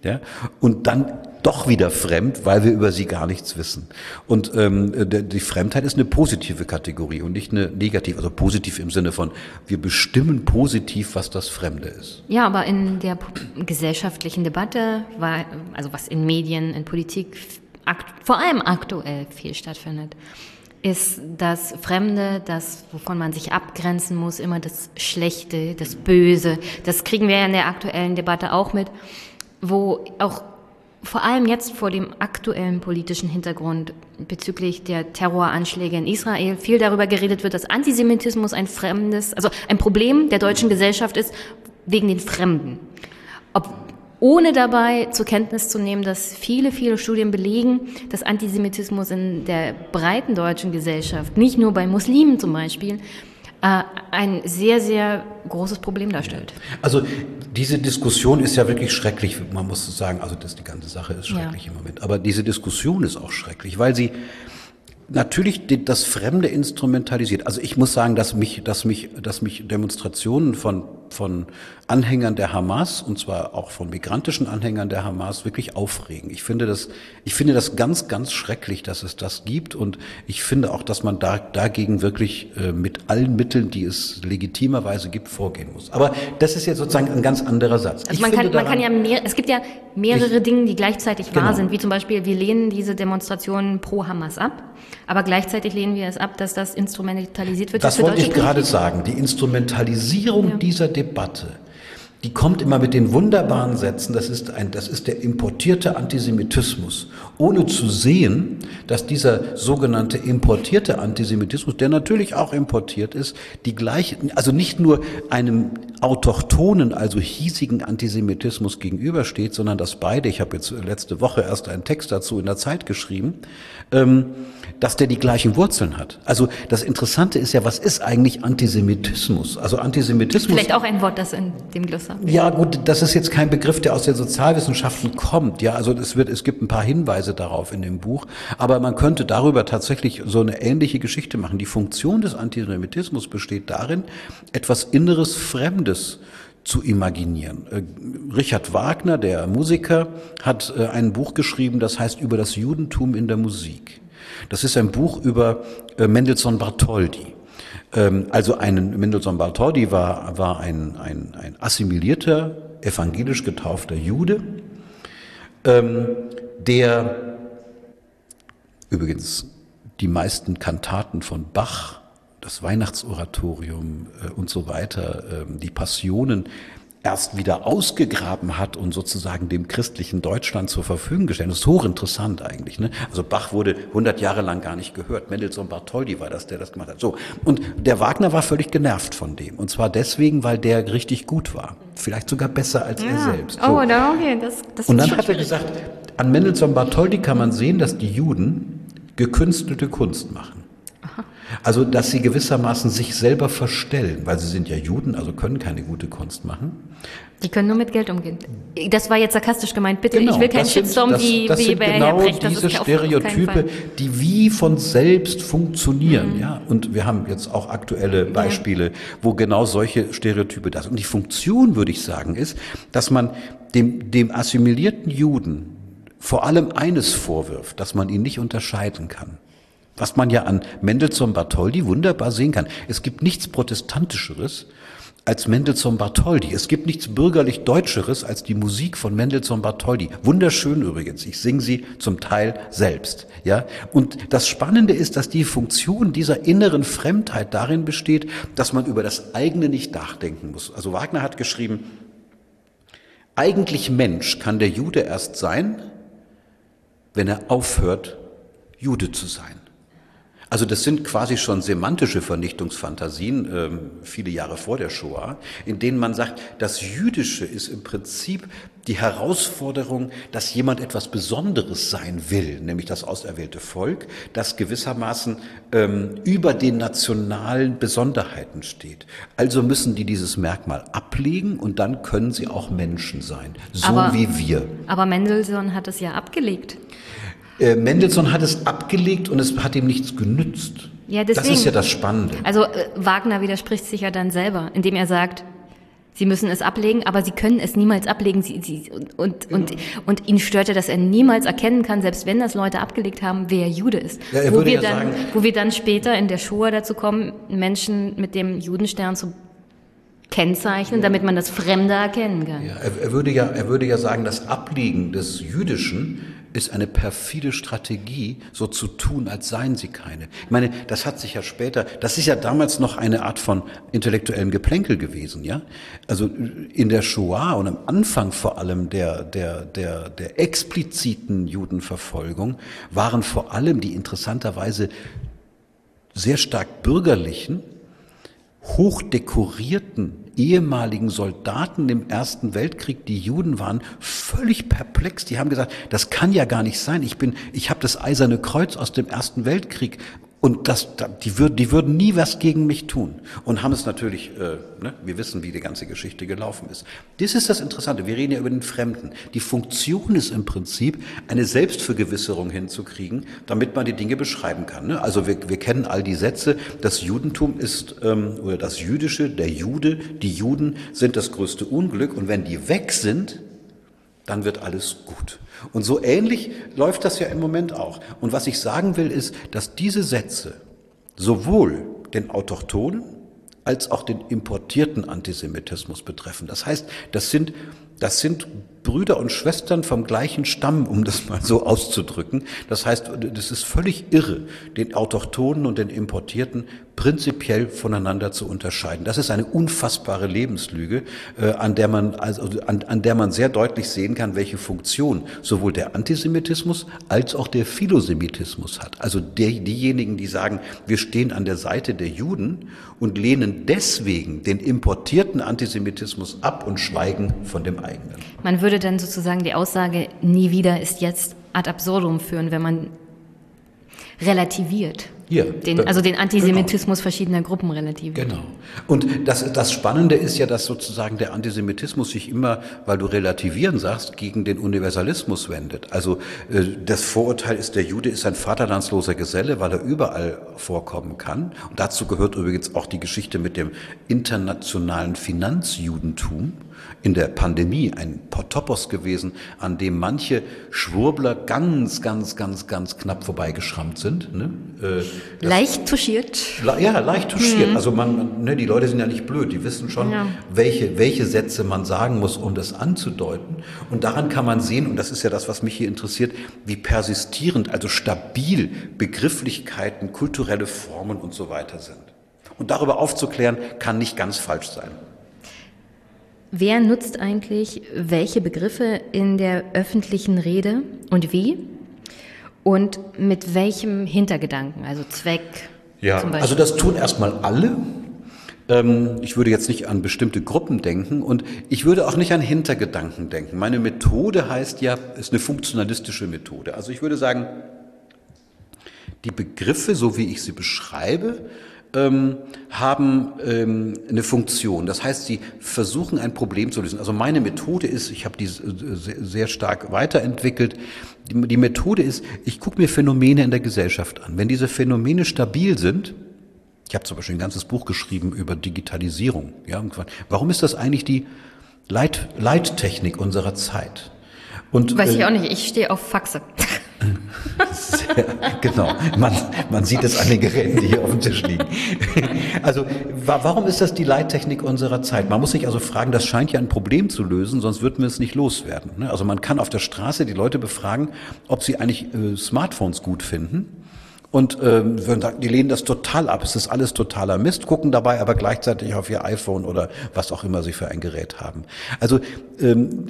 Ja? Und dann doch wieder fremd, weil wir über sie gar nichts wissen. Und ähm, die Fremdheit ist eine positive Kategorie und nicht eine negative, also positiv im Sinne von, wir bestimmen positiv, was das Fremde ist. Ja, aber in der gesellschaftlichen Debatte, also was in Medien, in Politik vor allem aktuell viel stattfindet, ist das Fremde, das, wovon man sich abgrenzen muss, immer das Schlechte, das Böse. Das kriegen wir ja in der aktuellen Debatte auch mit, wo auch vor allem jetzt vor dem aktuellen politischen Hintergrund bezüglich der Terroranschläge in Israel viel darüber geredet wird, dass Antisemitismus ein fremdes, also ein Problem der deutschen Gesellschaft ist wegen den Fremden. Ob, ohne dabei zur Kenntnis zu nehmen, dass viele, viele Studien belegen, dass Antisemitismus in der breiten deutschen Gesellschaft, nicht nur bei Muslimen zum Beispiel, äh, ein sehr, sehr großes Problem darstellt. Also diese Diskussion ist ja wirklich schrecklich, man muss sagen, also das, die ganze Sache ist schrecklich ja. im Moment, aber diese Diskussion ist auch schrecklich, weil sie natürlich das Fremde instrumentalisiert. Also ich muss sagen, dass mich, dass mich, dass mich Demonstrationen von von Anhängern der Hamas und zwar auch von migrantischen Anhängern der Hamas wirklich aufregen. Ich finde das, ich finde das ganz, ganz schrecklich, dass es das gibt und ich finde auch, dass man da, dagegen wirklich äh, mit allen Mitteln, die es legitimerweise gibt, vorgehen muss. Aber das ist jetzt sozusagen ein ganz anderer Satz. Also man, kann, daran, man kann ja mehr, es gibt ja mehrere ich, Dinge, die gleichzeitig genau. wahr sind, wie zum Beispiel, wir lehnen diese Demonstrationen pro Hamas ab, aber gleichzeitig lehnen wir es ab, dass das instrumentalisiert wird. Das wollte ich gerade sagen. Die Instrumentalisierung ja. dieser Debatte, die kommt immer mit den wunderbaren Sätzen, das ist, ein, das ist der importierte Antisemitismus, ohne zu sehen, dass dieser sogenannte importierte Antisemitismus, der natürlich auch importiert ist, die gleiche, also nicht nur einem autochthonen, also hiesigen Antisemitismus gegenübersteht, sondern dass beide, ich habe jetzt letzte Woche erst einen Text dazu in der Zeit geschrieben, ähm, dass der die gleichen Wurzeln hat. Also das Interessante ist ja, was ist eigentlich Antisemitismus? Also Antisemitismus. Vielleicht auch ein Wort, das in dem Glossar. Ja, gut, das ist jetzt kein Begriff, der aus den Sozialwissenschaften kommt. Ja, also es wird, es gibt ein paar Hinweise darauf in dem Buch, aber man könnte darüber tatsächlich so eine ähnliche Geschichte machen. Die Funktion des Antisemitismus besteht darin, etwas Inneres Fremdes zu imaginieren. Äh, Richard Wagner, der Musiker, hat äh, ein Buch geschrieben, das heißt über das Judentum in der Musik. Das ist ein Buch über äh, Mendelssohn Bartholdy. Ähm, also ein Mendelssohn Bartholdy war, war ein, ein, ein assimilierter, evangelisch getaufter Jude, ähm, der übrigens die meisten Kantaten von Bach das Weihnachtsoratorium äh, und so weiter, äh, die Passionen erst wieder ausgegraben hat und sozusagen dem christlichen Deutschland zur Verfügung gestellt. Das ist hochinteressant eigentlich. Ne? Also Bach wurde 100 Jahre lang gar nicht gehört. Mendelssohn Bartholdy war das, der das gemacht hat. So und der Wagner war völlig genervt von dem und zwar deswegen, weil der richtig gut war, vielleicht sogar besser als ja. er selbst. So. Oh, da, okay, das, das und dann hat er gesagt, an Mendelssohn Bartholdy kann man sehen, dass die Juden gekünstelte Kunst machen. Also, dass sie gewissermaßen sich selber verstellen, weil sie sind ja Juden, also können keine gute Kunst machen. Die können nur mit Geld umgehen. Das war jetzt sarkastisch gemeint. Bitte, genau, ich will keinen Shitstorm sind, das, wie, das wie sind bei genau Herr Brecht. diese Stereotype, die wie von selbst funktionieren. Mhm. Ja, und wir haben jetzt auch aktuelle Beispiele, ja. wo genau solche Stereotype das. Und die Funktion, würde ich sagen, ist, dass man dem, dem assimilierten Juden vor allem eines vorwirft, dass man ihn nicht unterscheiden kann. Was man ja an Mendelssohn Bartholdy wunderbar sehen kann. Es gibt nichts Protestantischeres als Mendelssohn Bartholdy. Es gibt nichts bürgerlich Deutscheres als die Musik von Mendelssohn Bartholdy. Wunderschön übrigens. Ich singe sie zum Teil selbst. Ja. Und das Spannende ist, dass die Funktion dieser inneren Fremdheit darin besteht, dass man über das eigene nicht nachdenken muss. Also Wagner hat geschrieben, eigentlich Mensch kann der Jude erst sein, wenn er aufhört, Jude zu sein. Also das sind quasi schon semantische Vernichtungsfantasien, ähm, viele Jahre vor der Shoah, in denen man sagt, das Jüdische ist im Prinzip die Herausforderung, dass jemand etwas Besonderes sein will, nämlich das auserwählte Volk, das gewissermaßen ähm, über den nationalen Besonderheiten steht. Also müssen die dieses Merkmal ablegen und dann können sie auch Menschen sein, so aber, wie wir. Aber Mendelssohn hat es ja abgelegt. Äh, Mendelssohn hat es abgelegt und es hat ihm nichts genützt. Ja, deswegen. Das ist ja das Spannende. Also äh, Wagner widerspricht sich ja dann selber, indem er sagt, Sie müssen es ablegen, aber Sie können es niemals ablegen. Sie, Sie, und, genau. und, und ihn störte, dass er niemals erkennen kann, selbst wenn das Leute abgelegt haben, wer Jude ist. Ja, wo, wir ja dann, sagen, wo wir dann später in der Shoah dazu kommen, Menschen mit dem Judenstern zu kennzeichnen, damit man das Fremde erkennen kann. Ja, er, er, würde ja, er würde ja sagen, das Ablegen des Jüdischen ist eine perfide Strategie, so zu tun, als seien sie keine. Ich meine, das hat sich ja später, das ist ja damals noch eine Art von intellektuellem Geplänkel gewesen, ja. Also in der Shoah und am Anfang vor allem der, der, der, der expliziten Judenverfolgung waren vor allem die interessanterweise sehr stark bürgerlichen, hochdekorierten ehemaligen Soldaten im Ersten Weltkrieg, die Juden waren, völlig perplex. Die haben gesagt, das kann ja gar nicht sein. Ich bin, ich habe das Eiserne Kreuz aus dem Ersten Weltkrieg und das, die, würden, die würden nie was gegen mich tun. Und haben es natürlich, äh, ne, wir wissen, wie die ganze Geschichte gelaufen ist. Das ist das Interessante. Wir reden ja über den Fremden. Die Funktion ist im Prinzip, eine Selbstvergewisserung hinzukriegen, damit man die Dinge beschreiben kann. Ne? Also wir, wir kennen all die Sätze. Das Judentum ist, ähm, oder das Jüdische, der Jude, die Juden sind das größte Unglück. Und wenn die weg sind, dann wird alles gut. Und so ähnlich läuft das ja im Moment auch. Und was ich sagen will, ist, dass diese Sätze sowohl den Autochtonen als auch den importierten Antisemitismus betreffen. Das heißt, das sind, das sind Brüder und Schwestern vom gleichen Stamm, um das mal so auszudrücken. Das heißt, das ist völlig irre, den Autochtonen und den Importierten prinzipiell voneinander zu unterscheiden. Das ist eine unfassbare Lebenslüge, äh, an der man also an, an der man sehr deutlich sehen kann, welche Funktion sowohl der Antisemitismus als auch der Philosemitismus hat. Also der, diejenigen, die sagen, wir stehen an der Seite der Juden und lehnen deswegen den importierten Antisemitismus ab und schweigen von dem eigenen. Man würde dann sozusagen die Aussage nie wieder ist jetzt ad absurdum führen, wenn man relativiert. Hier. Den, also den Antisemitismus genau. verschiedener Gruppen relativ. Genau. Und das, das Spannende ist ja, dass sozusagen der Antisemitismus sich immer, weil du relativieren sagst, gegen den Universalismus wendet. Also äh, das Vorurteil ist, der Jude ist ein vaterlandsloser Geselle, weil er überall vorkommen kann. Und dazu gehört übrigens auch die Geschichte mit dem internationalen Finanzjudentum in der Pandemie ein Topos gewesen, an dem manche Schwurbler ganz, ganz, ganz, ganz knapp vorbeigeschrammt sind. Ne? Äh, leicht touchiert. Ja, leicht touchiert. Mhm. Also man, ne, die Leute sind ja nicht blöd, die wissen schon, ja. welche, welche Sätze man sagen muss, um das anzudeuten. Und daran kann man sehen, und das ist ja das, was mich hier interessiert, wie persistierend, also stabil Begrifflichkeiten, kulturelle Formen und so weiter sind. Und darüber aufzuklären, kann nicht ganz falsch sein. Wer nutzt eigentlich welche Begriffe in der öffentlichen Rede und wie? Und mit welchem Hintergedanken, also Zweck? Ja, also das tun erstmal alle. Ähm, ich würde jetzt nicht an bestimmte Gruppen denken und ich würde auch nicht an Hintergedanken denken. Meine Methode heißt ja, ist eine funktionalistische Methode. Also ich würde sagen, die Begriffe, so wie ich sie beschreibe, ähm, haben ähm, eine Funktion. Das heißt, sie versuchen ein Problem zu lösen. Also meine Methode ist, ich habe die sehr stark weiterentwickelt. Die, die Methode ist, ich gucke mir Phänomene in der Gesellschaft an. Wenn diese Phänomene stabil sind, ich habe zum Beispiel ein ganzes Buch geschrieben über Digitalisierung. Ja, warum ist das eigentlich die Leit Leittechnik unserer Zeit? Und, Weiß ich äh, auch nicht, ich stehe auf Faxe. Sehr, genau, man, man sieht es an den Geräten, die hier auf dem Tisch liegen. Also warum ist das die Leittechnik unserer Zeit? Man muss sich also fragen, das scheint ja ein Problem zu lösen, sonst würden wir es nicht loswerden. Ne? Also man kann auf der Straße die Leute befragen, ob sie eigentlich äh, Smartphones gut finden. Und ähm, die lehnen das total ab. Es ist alles totaler Mist, gucken dabei aber gleichzeitig auf ihr iPhone oder was auch immer sie für ein Gerät haben. Also ähm,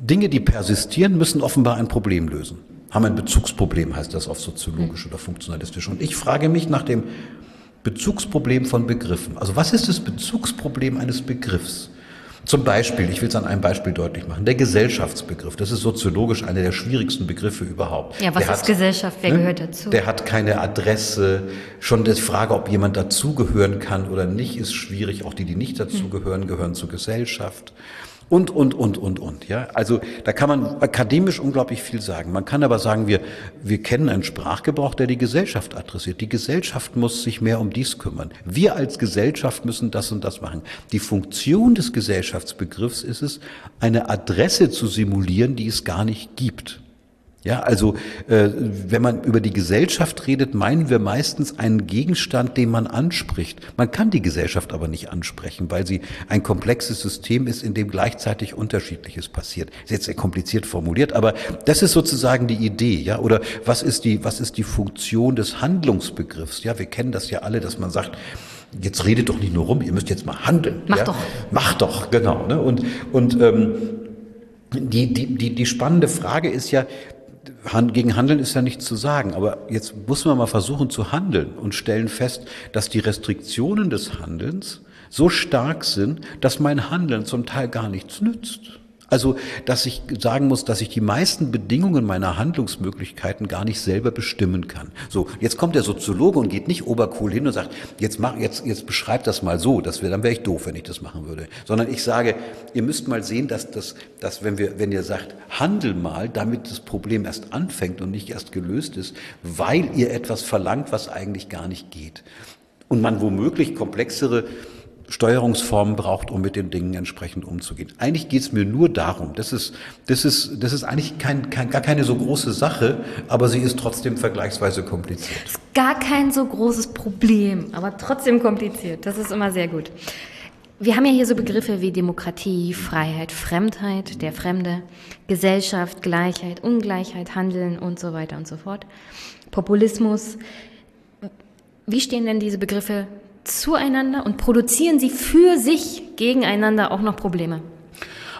Dinge, die persistieren, müssen offenbar ein Problem lösen. Haben ein Bezugsproblem, heißt das auf soziologisch oder funktionalistisch. Und ich frage mich nach dem Bezugsproblem von Begriffen. Also was ist das Bezugsproblem eines Begriffs? Zum Beispiel, ich will es an einem Beispiel deutlich machen, der Gesellschaftsbegriff. Das ist soziologisch einer der schwierigsten Begriffe überhaupt. Ja, was der ist hat, Gesellschaft? Wer ne, gehört dazu? Der hat keine Adresse. Schon die Frage, ob jemand dazugehören kann oder nicht, ist schwierig. Auch die, die nicht dazugehören, gehören zur Gesellschaft. Und, und, und, und, und, ja. Also, da kann man akademisch unglaublich viel sagen. Man kann aber sagen, wir, wir kennen einen Sprachgebrauch, der die Gesellschaft adressiert. Die Gesellschaft muss sich mehr um dies kümmern. Wir als Gesellschaft müssen das und das machen. Die Funktion des Gesellschaftsbegriffs ist es, eine Adresse zu simulieren, die es gar nicht gibt. Ja, also äh, wenn man über die Gesellschaft redet, meinen wir meistens einen Gegenstand, den man anspricht. Man kann die Gesellschaft aber nicht ansprechen, weil sie ein komplexes System ist, in dem gleichzeitig Unterschiedliches passiert. Ist jetzt sehr kompliziert formuliert, aber das ist sozusagen die Idee, ja. Oder was ist die was ist die Funktion des Handlungsbegriffs? Ja, wir kennen das ja alle, dass man sagt, jetzt redet doch nicht nur rum, ihr müsst jetzt mal handeln. Mach ja? doch. Mach doch, genau. Ne? Und und ähm, die, die, die, die spannende Frage ist ja, gegen Handeln ist ja nichts zu sagen, aber jetzt muss man mal versuchen zu handeln und stellen fest, dass die Restriktionen des Handelns so stark sind, dass mein Handeln zum Teil gar nichts nützt. Also, dass ich sagen muss, dass ich die meisten Bedingungen meiner Handlungsmöglichkeiten gar nicht selber bestimmen kann. So, jetzt kommt der Soziologe und geht nicht obercool hin und sagt, jetzt mach, jetzt, jetzt beschreib das mal so, das wäre, dann wäre ich doof, wenn ich das machen würde. Sondern ich sage, ihr müsst mal sehen, dass das, dass wenn wir, wenn ihr sagt, handel mal, damit das Problem erst anfängt und nicht erst gelöst ist, weil ihr etwas verlangt, was eigentlich gar nicht geht. Und man womöglich komplexere Steuerungsformen braucht, um mit den Dingen entsprechend umzugehen. Eigentlich geht es mir nur darum. Das ist, das ist, das ist eigentlich kein, kein, gar keine so große Sache, aber sie ist trotzdem vergleichsweise kompliziert. Ist gar kein so großes Problem, aber trotzdem kompliziert. Das ist immer sehr gut. Wir haben ja hier so Begriffe wie Demokratie, Freiheit, Fremdheit, der Fremde, Gesellschaft, Gleichheit, Ungleichheit, Handeln und so weiter und so fort. Populismus. Wie stehen denn diese Begriffe zueinander und produzieren sie für sich gegeneinander auch noch Probleme?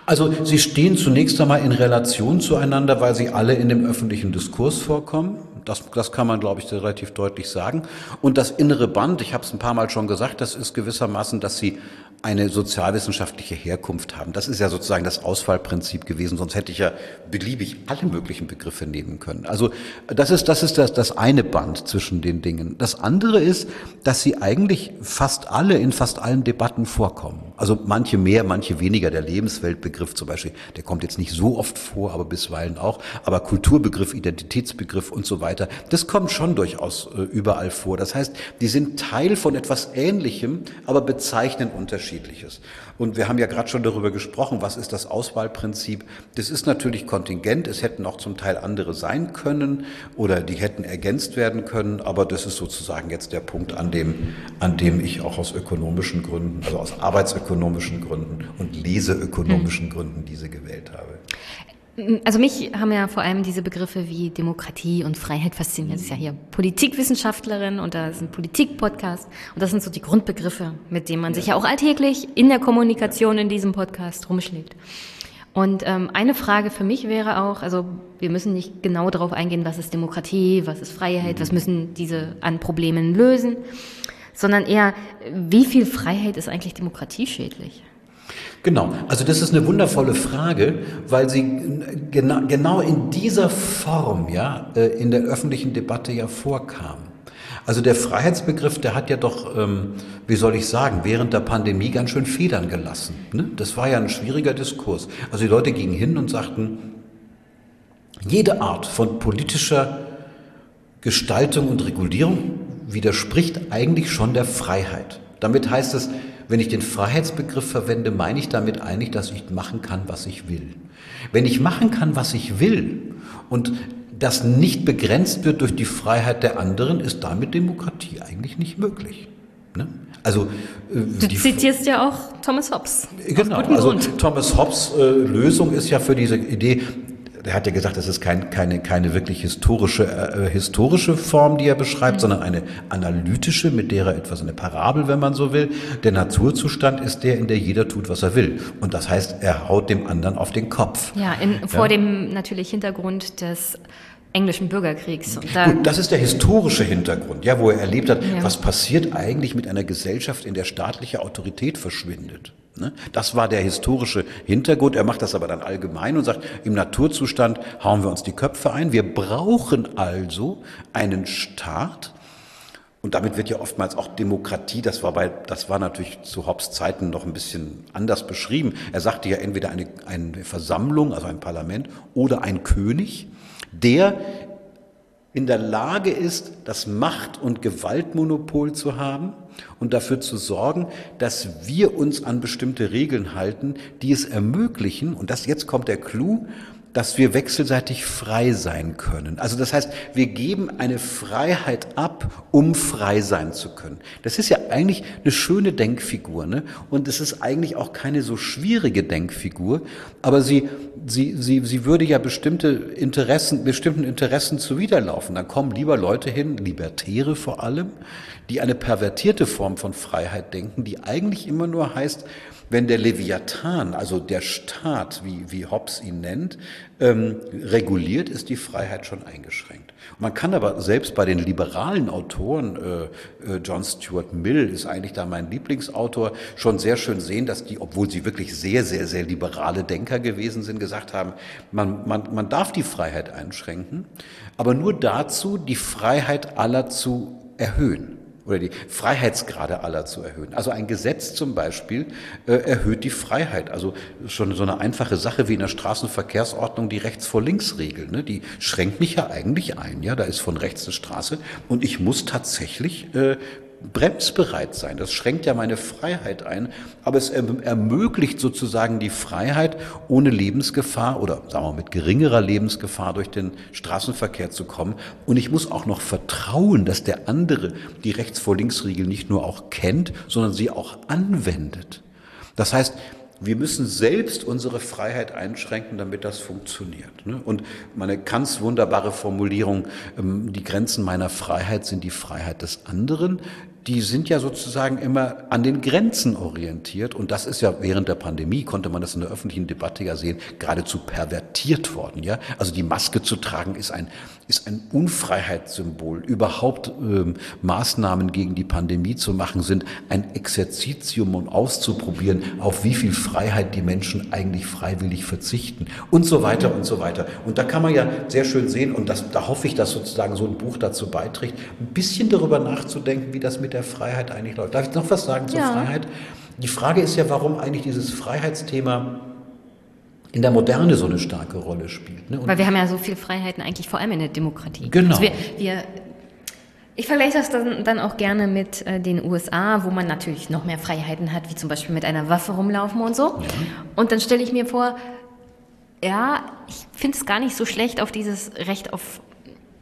Also sie stehen zunächst einmal in Relation zueinander, weil sie alle in dem öffentlichen Diskurs vorkommen. Das, das kann man, glaube ich, relativ deutlich sagen. Und das innere Band, ich habe es ein paar Mal schon gesagt, das ist gewissermaßen, dass sie eine sozialwissenschaftliche Herkunft haben. Das ist ja sozusagen das Auswahlprinzip gewesen, sonst hätte ich ja beliebig alle möglichen Begriffe nehmen können. Also das ist das, ist das, das eine Band zwischen den Dingen. Das andere ist, dass sie eigentlich fast alle in fast allen Debatten vorkommen. Also manche mehr, manche weniger. Der Lebensweltbegriff zum Beispiel, der kommt jetzt nicht so oft vor, aber bisweilen auch. Aber Kulturbegriff, Identitätsbegriff und so weiter, das kommt schon durchaus äh, überall vor. Das heißt, die sind Teil von etwas Ähnlichem, aber bezeichnen Unterschiede unterschiedliches. Und wir haben ja gerade schon darüber gesprochen, was ist das Auswahlprinzip? Das ist natürlich kontingent. Es hätten auch zum Teil andere sein können oder die hätten ergänzt werden können. Aber das ist sozusagen jetzt der Punkt, an dem, an dem ich auch aus ökonomischen Gründen, also aus arbeitsökonomischen Gründen und leseökonomischen Gründen diese gewählt habe. Also mich haben ja vor allem diese Begriffe wie Demokratie und Freiheit fasziniert. Das ist ja hier Politikwissenschaftlerin und da ist ein Politik-Podcast und das sind so die Grundbegriffe, mit denen man sich ja auch alltäglich in der Kommunikation in diesem Podcast rumschlägt. Und ähm, eine Frage für mich wäre auch, also wir müssen nicht genau darauf eingehen, was ist Demokratie, was ist Freiheit, was müssen diese an Problemen lösen, sondern eher, wie viel Freiheit ist eigentlich demokratieschädlich? Genau, also das ist eine wundervolle Frage, weil sie genau, genau in dieser Form ja äh, in der öffentlichen Debatte ja vorkam. Also der Freiheitsbegriff, der hat ja doch, ähm, wie soll ich sagen, während der Pandemie ganz schön Federn gelassen. Ne? Das war ja ein schwieriger Diskurs. Also die Leute gingen hin und sagten, jede Art von politischer Gestaltung und Regulierung widerspricht eigentlich schon der Freiheit. Damit heißt es, wenn ich den Freiheitsbegriff verwende, meine ich damit eigentlich, dass ich machen kann, was ich will. Wenn ich machen kann, was ich will und das nicht begrenzt wird durch die Freiheit der anderen, ist damit Demokratie eigentlich nicht möglich. Ne? Also, äh, du zitierst ja auch Thomas Hobbes. Genau, also Thomas Hobbes äh, Lösung ist ja für diese Idee, er hat ja gesagt, das ist kein, keine, keine wirklich historische, äh, historische Form, die er beschreibt, mhm. sondern eine analytische, mit der er etwas, eine Parabel, wenn man so will. Der Naturzustand ist der, in der jeder tut, was er will. Und das heißt, er haut dem anderen auf den Kopf. Ja, in, vor ja. dem natürlich Hintergrund des englischen Bürgerkriegs. Gut, das ist der historische Hintergrund, ja, wo er erlebt hat, ja. was passiert eigentlich mit einer Gesellschaft, in der staatliche Autorität verschwindet. Ne? Das war der historische Hintergrund. Er macht das aber dann allgemein und sagt, im Naturzustand hauen wir uns die Köpfe ein. Wir brauchen also einen Staat, und damit wird ja oftmals auch Demokratie, das war bei, das war natürlich zu Hobbes Zeiten noch ein bisschen anders beschrieben. Er sagte ja entweder eine, eine Versammlung, also ein Parlament, oder ein König, der in der Lage ist, das Macht- und Gewaltmonopol zu haben und dafür zu sorgen, dass wir uns an bestimmte Regeln halten, die es ermöglichen, und das jetzt kommt der Clou, dass wir wechselseitig frei sein können. Also das heißt, wir geben eine Freiheit ab, um frei sein zu können. Das ist ja eigentlich eine schöne Denkfigur, ne? Und es ist eigentlich auch keine so schwierige Denkfigur, aber sie, sie, sie, sie würde ja bestimmte Interessen, bestimmten Interessen zuwiderlaufen. Dann kommen lieber Leute hin, Libertäre vor allem, die eine pervertierte Form von Freiheit denken, die eigentlich immer nur heißt, wenn der Leviathan, also der Staat, wie, wie Hobbes ihn nennt, ähm, reguliert, ist die Freiheit schon eingeschränkt. Man kann aber selbst bei den liberalen Autoren, äh, äh, John Stuart Mill ist eigentlich da mein Lieblingsautor, schon sehr schön sehen, dass die, obwohl sie wirklich sehr, sehr, sehr liberale Denker gewesen sind, gesagt haben, man, man, man darf die Freiheit einschränken, aber nur dazu, die Freiheit aller zu erhöhen oder die Freiheitsgrade aller zu erhöhen. Also ein Gesetz zum Beispiel äh, erhöht die Freiheit. Also schon so eine einfache Sache wie in der Straßenverkehrsordnung die Rechts vor Links Regel. Ne? Die schränkt mich ja eigentlich ein. Ja, da ist von rechts eine Straße und ich muss tatsächlich äh, bremsbereit sein. Das schränkt ja meine Freiheit ein, aber es ermöglicht sozusagen die Freiheit, ohne Lebensgefahr oder sagen wir mit geringerer Lebensgefahr durch den Straßenverkehr zu kommen. Und ich muss auch noch vertrauen, dass der andere die Rechts vor Links Regel nicht nur auch kennt, sondern sie auch anwendet. Das heißt, wir müssen selbst unsere Freiheit einschränken, damit das funktioniert. Ne? Und meine ganz wunderbare Formulierung, ähm, die Grenzen meiner Freiheit sind die Freiheit des anderen, die sind ja sozusagen immer an den Grenzen orientiert. Und das ist ja während der Pandemie, konnte man das in der öffentlichen Debatte ja sehen, geradezu pervertiert worden. Ja? Also die Maske zu tragen ist ein, ist ein Unfreiheitssymbol. Überhaupt ähm, Maßnahmen gegen die Pandemie zu machen, sind ein Exerzitium, um auszuprobieren, auf wie viel Freiheit die Menschen eigentlich freiwillig verzichten und so weiter und so weiter. Und da kann man ja sehr schön sehen, und das, da hoffe ich, dass sozusagen so ein Buch dazu beiträgt, ein bisschen darüber nachzudenken, wie das mit der Freiheit eigentlich läuft. Darf ich noch was sagen zur ja. Freiheit? Die Frage ist ja, warum eigentlich dieses Freiheitsthema in der Moderne so eine starke Rolle spielt. Ne? Weil wir haben ja so viele Freiheiten eigentlich vor allem in der Demokratie. Genau. Also wir, wir, ich vergleiche das dann, dann auch gerne mit äh, den USA, wo man natürlich noch mehr Freiheiten hat, wie zum Beispiel mit einer Waffe rumlaufen und so. Ja. Und dann stelle ich mir vor, ja, ich finde es gar nicht so schlecht, auf dieses Recht auf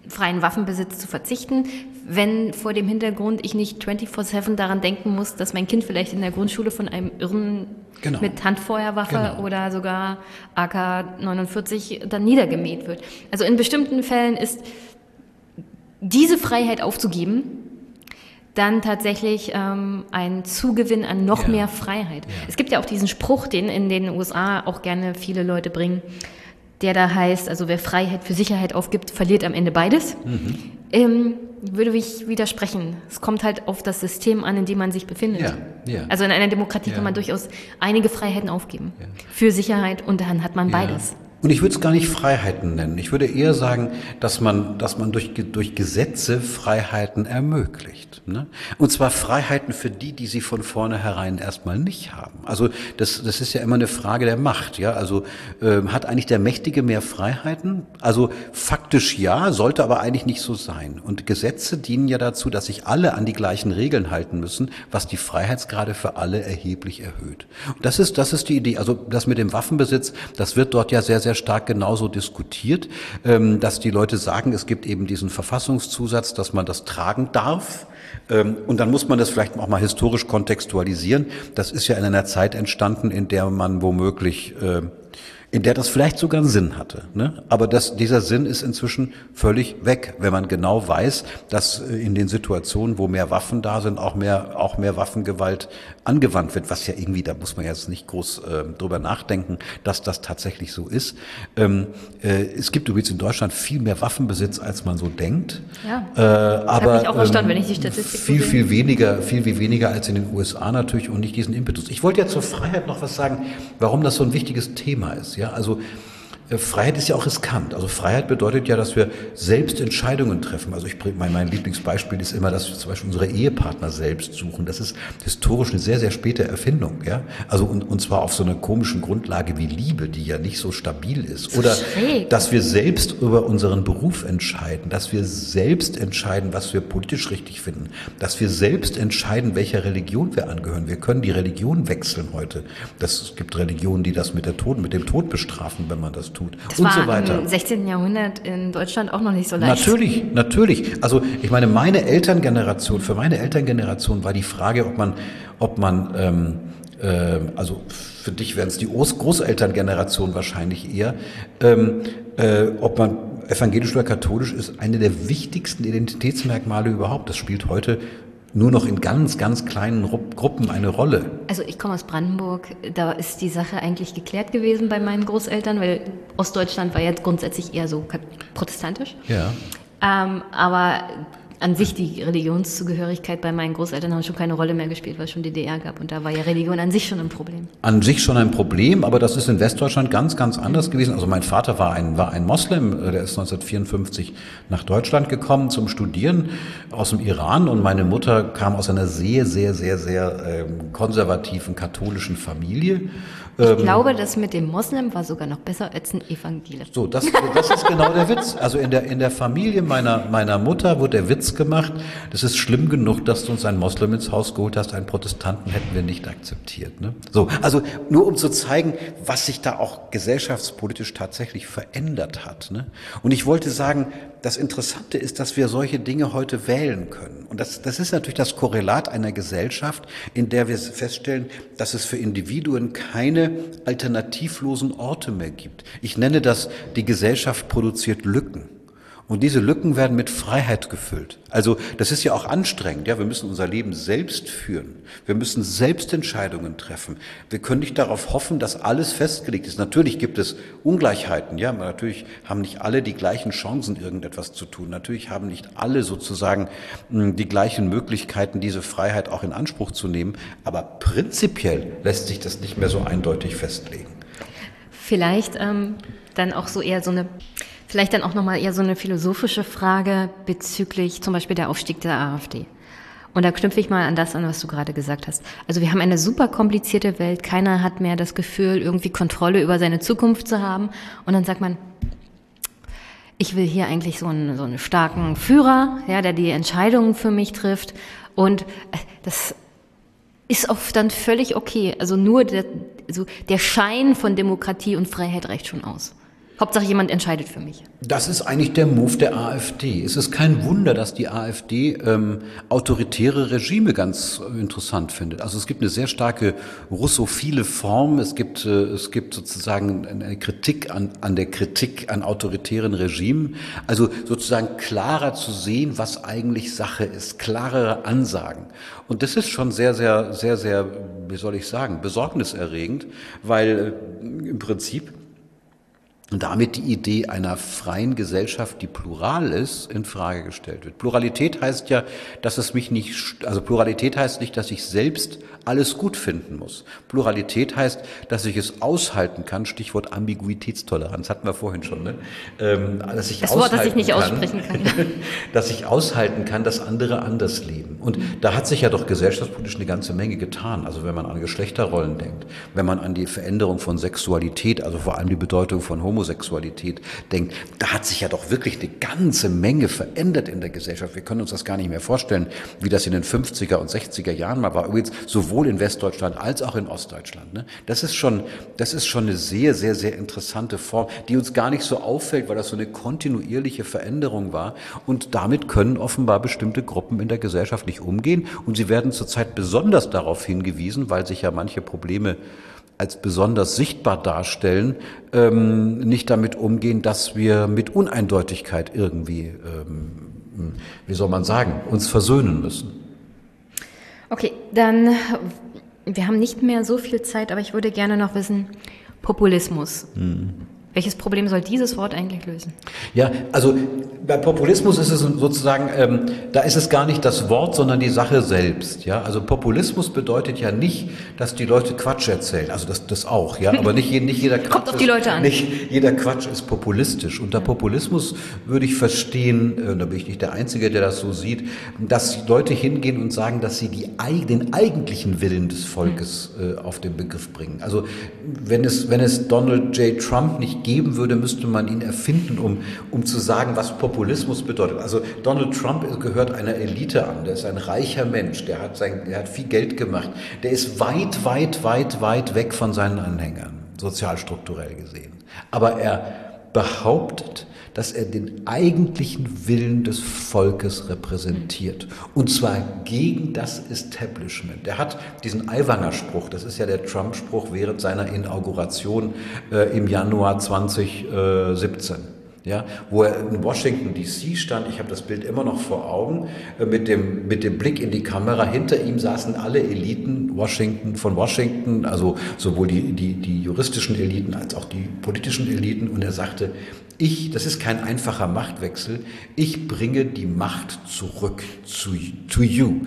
freien Waffenbesitz zu verzichten, wenn vor dem Hintergrund ich nicht 24-7 daran denken muss, dass mein Kind vielleicht in der Grundschule von einem Irren genau. mit Handfeuerwaffe genau. oder sogar AK-49 dann niedergemäht wird. Also in bestimmten Fällen ist diese Freiheit aufzugeben, dann tatsächlich ähm, ein Zugewinn an noch ja. mehr Freiheit. Ja. Es gibt ja auch diesen Spruch, den in den USA auch gerne viele Leute bringen der da heißt, also wer Freiheit für Sicherheit aufgibt, verliert am Ende beides, mhm. ähm, würde ich widersprechen. Es kommt halt auf das System an, in dem man sich befindet. Ja, ja. Also in einer Demokratie ja. kann man durchaus einige Freiheiten aufgeben. Für Sicherheit und dann hat man beides. Und ich würde es gar nicht Freiheiten nennen. Ich würde eher sagen, dass man, dass man durch, durch Gesetze Freiheiten ermöglicht. Ne? Und zwar Freiheiten für die, die sie von vornherein erstmal nicht haben. Also das, das ist ja immer eine Frage der Macht. Ja, also äh, hat eigentlich der Mächtige mehr Freiheiten? Also faktisch ja, sollte aber eigentlich nicht so sein. Und Gesetze dienen ja dazu, dass sich alle an die gleichen Regeln halten müssen, was die Freiheitsgrade für alle erheblich erhöht. Und das ist, das ist die Idee. Also das mit dem Waffenbesitz, das wird dort ja sehr, sehr sehr stark genauso diskutiert, ähm, dass die Leute sagen, es gibt eben diesen Verfassungszusatz, dass man das tragen darf. Ähm, und dann muss man das vielleicht auch mal historisch kontextualisieren. Das ist ja in einer Zeit entstanden, in der man womöglich äh, in der das vielleicht sogar einen Sinn hatte. Ne? Aber das, dieser Sinn ist inzwischen völlig weg, wenn man genau weiß, dass äh, in den Situationen, wo mehr Waffen da sind, auch mehr, auch mehr Waffengewalt angewandt wird, was ja irgendwie, da muss man jetzt nicht groß äh, drüber nachdenken, dass das tatsächlich so ist. Ähm, äh, es gibt übrigens in Deutschland viel mehr Waffenbesitz, als man so denkt. Ja. Äh, aber mich auch erstaunt, ähm, wenn ich die Statistik viel, viel weniger, viel, viel weniger als in den USA natürlich und nicht diesen Impetus. Ich wollte ja zur Freiheit noch was sagen, warum das so ein wichtiges Thema ist. Ja, also Freiheit ist ja auch riskant. Also Freiheit bedeutet ja, dass wir selbst Entscheidungen treffen. Also ich mein, mein Lieblingsbeispiel ist immer, dass wir zum Beispiel unsere Ehepartner selbst suchen. Das ist historisch eine sehr, sehr späte Erfindung. Ja? Also und, und zwar auf so einer komischen Grundlage wie Liebe, die ja nicht so stabil ist. Oder dass wir selbst über unseren Beruf entscheiden, dass wir selbst entscheiden, was wir politisch richtig finden, dass wir selbst entscheiden, welcher Religion wir angehören. Wir können die Religion wechseln heute. Das, es gibt Religionen, die das mit, der Tod, mit dem Tod bestrafen, wenn man das tut. Das und war so weiter. im 16. Jahrhundert in Deutschland auch noch nicht so leicht. Natürlich, natürlich. Also ich meine, meine Elterngeneration, für meine Elterngeneration war die Frage, ob man, ob man ähm, äh, also für dich wären es die Großelterngeneration wahrscheinlich eher, ähm, äh, ob man evangelisch oder katholisch ist, eine der wichtigsten Identitätsmerkmale überhaupt. Das spielt heute nur noch in ganz, ganz kleinen Gruppen eine Rolle. Also ich komme aus Brandenburg, da ist die Sache eigentlich geklärt gewesen bei meinen Großeltern, weil Ostdeutschland war jetzt grundsätzlich eher so protestantisch. Ja. Ähm, aber an sich die Religionszugehörigkeit bei meinen Großeltern haben schon keine Rolle mehr gespielt, weil es schon DDR gab und da war ja Religion an sich schon ein Problem. An sich schon ein Problem, aber das ist in Westdeutschland ganz, ganz anders gewesen. Also mein Vater war ein, war ein Moslem, der ist 1954 nach Deutschland gekommen zum Studieren aus dem Iran und meine Mutter kam aus einer sehr, sehr, sehr, sehr ähm, konservativen katholischen Familie ich ähm, glaube, das mit dem Moslem war sogar noch besser als ein Evangelisch. So, das, das ist genau der Witz. Also in der, in der Familie meiner, meiner Mutter wurde der Witz gemacht, das ist schlimm genug, dass du uns einen Moslem ins Haus geholt hast, einen Protestanten hätten wir nicht akzeptiert. Ne? So, also nur um zu zeigen, was sich da auch gesellschaftspolitisch tatsächlich verändert hat. Ne? Und ich wollte sagen, das Interessante ist, dass wir solche Dinge heute wählen können. Und das, das ist natürlich das Korrelat einer Gesellschaft, in der wir feststellen, dass es für Individuen keine alternativlosen Orte mehr gibt. Ich nenne das, die Gesellschaft produziert Lücken. Und diese Lücken werden mit Freiheit gefüllt. Also das ist ja auch anstrengend. Ja, wir müssen unser Leben selbst führen. Wir müssen selbst Entscheidungen treffen. Wir können nicht darauf hoffen, dass alles festgelegt ist. Natürlich gibt es Ungleichheiten. Ja, natürlich haben nicht alle die gleichen Chancen, irgendetwas zu tun. Natürlich haben nicht alle sozusagen hm, die gleichen Möglichkeiten, diese Freiheit auch in Anspruch zu nehmen. Aber prinzipiell lässt sich das nicht mehr so eindeutig festlegen. Vielleicht ähm, dann auch so eher so eine Vielleicht dann auch nochmal eher so eine philosophische Frage bezüglich zum Beispiel der Aufstieg der AfD. Und da knüpfe ich mal an das an, was du gerade gesagt hast. Also wir haben eine super komplizierte Welt. Keiner hat mehr das Gefühl, irgendwie Kontrolle über seine Zukunft zu haben. Und dann sagt man, ich will hier eigentlich so einen, so einen starken Führer, ja, der die Entscheidungen für mich trifft. Und äh, das ist oft dann völlig okay. Also nur der, also der Schein von Demokratie und Freiheit reicht schon aus. Hauptsache jemand entscheidet für mich. Das ist eigentlich der Move der AfD. Es ist kein Wunder, dass die AfD ähm, autoritäre Regime ganz interessant findet. Also es gibt eine sehr starke russophile Form. Es gibt, äh, es gibt sozusagen eine Kritik an, an der Kritik an autoritären Regimen. Also sozusagen klarer zu sehen, was eigentlich Sache ist, klarere Ansagen. Und das ist schon sehr, sehr, sehr, sehr, wie soll ich sagen, besorgniserregend, weil äh, im Prinzip und damit die Idee einer freien Gesellschaft, die plural ist, in Frage gestellt wird. Pluralität heißt ja, dass es mich nicht, also Pluralität heißt nicht, dass ich selbst alles gut finden muss. Pluralität heißt, dass ich es aushalten kann. Stichwort Ambiguitätstoleranz hatten wir vorhin schon. Ne? Ähm, dass ich das Wort, das ich nicht kann, aussprechen kann. dass ich aushalten kann, dass andere anders leben. Und da hat sich ja doch gesellschaftspolitisch eine ganze Menge getan. Also wenn man an Geschlechterrollen denkt, wenn man an die Veränderung von Sexualität, also vor allem die Bedeutung von Homosexualität denkt, da hat sich ja doch wirklich eine ganze Menge verändert in der Gesellschaft. Wir können uns das gar nicht mehr vorstellen, wie das in den 50er und 60er Jahren mal war. Übrigens sowohl in Westdeutschland als auch in Ostdeutschland. Ne? Das ist schon, das ist schon eine sehr, sehr, sehr interessante Form, die uns gar nicht so auffällt, weil das so eine kontinuierliche Veränderung war. Und damit können offenbar bestimmte Gruppen in der Gesellschaft nicht umgehen. Und sie werden zurzeit besonders darauf hingewiesen, weil sich ja manche Probleme als besonders sichtbar darstellen, ähm, nicht damit umgehen, dass wir mit Uneindeutigkeit irgendwie, ähm, wie soll man sagen, uns versöhnen müssen. Okay, dann, wir haben nicht mehr so viel Zeit, aber ich würde gerne noch wissen, Populismus. Mhm. Welches Problem soll dieses Wort eigentlich lösen? Ja, also bei Populismus ist es sozusagen, ähm, da ist es gar nicht das Wort, sondern die Sache selbst. Ja, also Populismus bedeutet ja nicht, dass die Leute Quatsch erzählen. Also das, das auch, ja, aber nicht, nicht jeder Quatsch Kommt auf die Leute an. Nicht jeder Quatsch ist populistisch. Unter Populismus würde ich verstehen, äh, da bin ich nicht der Einzige, der das so sieht, dass Leute hingehen und sagen, dass sie die, den eigentlichen Willen des Volkes äh, auf den Begriff bringen. Also wenn es, wenn es Donald J. Trump nicht geben würde, müsste man ihn erfinden, um, um zu sagen, was Populismus bedeutet. Also Donald Trump gehört einer Elite an, der ist ein reicher Mensch, der hat, sein, der hat viel Geld gemacht, der ist weit, weit, weit, weit weg von seinen Anhängern, sozialstrukturell gesehen. Aber er behauptet, dass er den eigentlichen Willen des Volkes repräsentiert. Und zwar gegen das Establishment. Er hat diesen Aiwanger Spruch, das ist ja der Trump-Spruch während seiner Inauguration äh, im Januar 2017 ja, wo er in Washington DC stand. Ich habe das Bild immer noch vor Augen äh, mit dem mit dem Blick in die Kamera. Hinter ihm saßen alle Eliten Washington von Washington, also sowohl die die die juristischen Eliten als auch die politischen Eliten. Und er sagte: ich, das ist kein einfacher Machtwechsel, ich bringe die Macht zurück zu to you,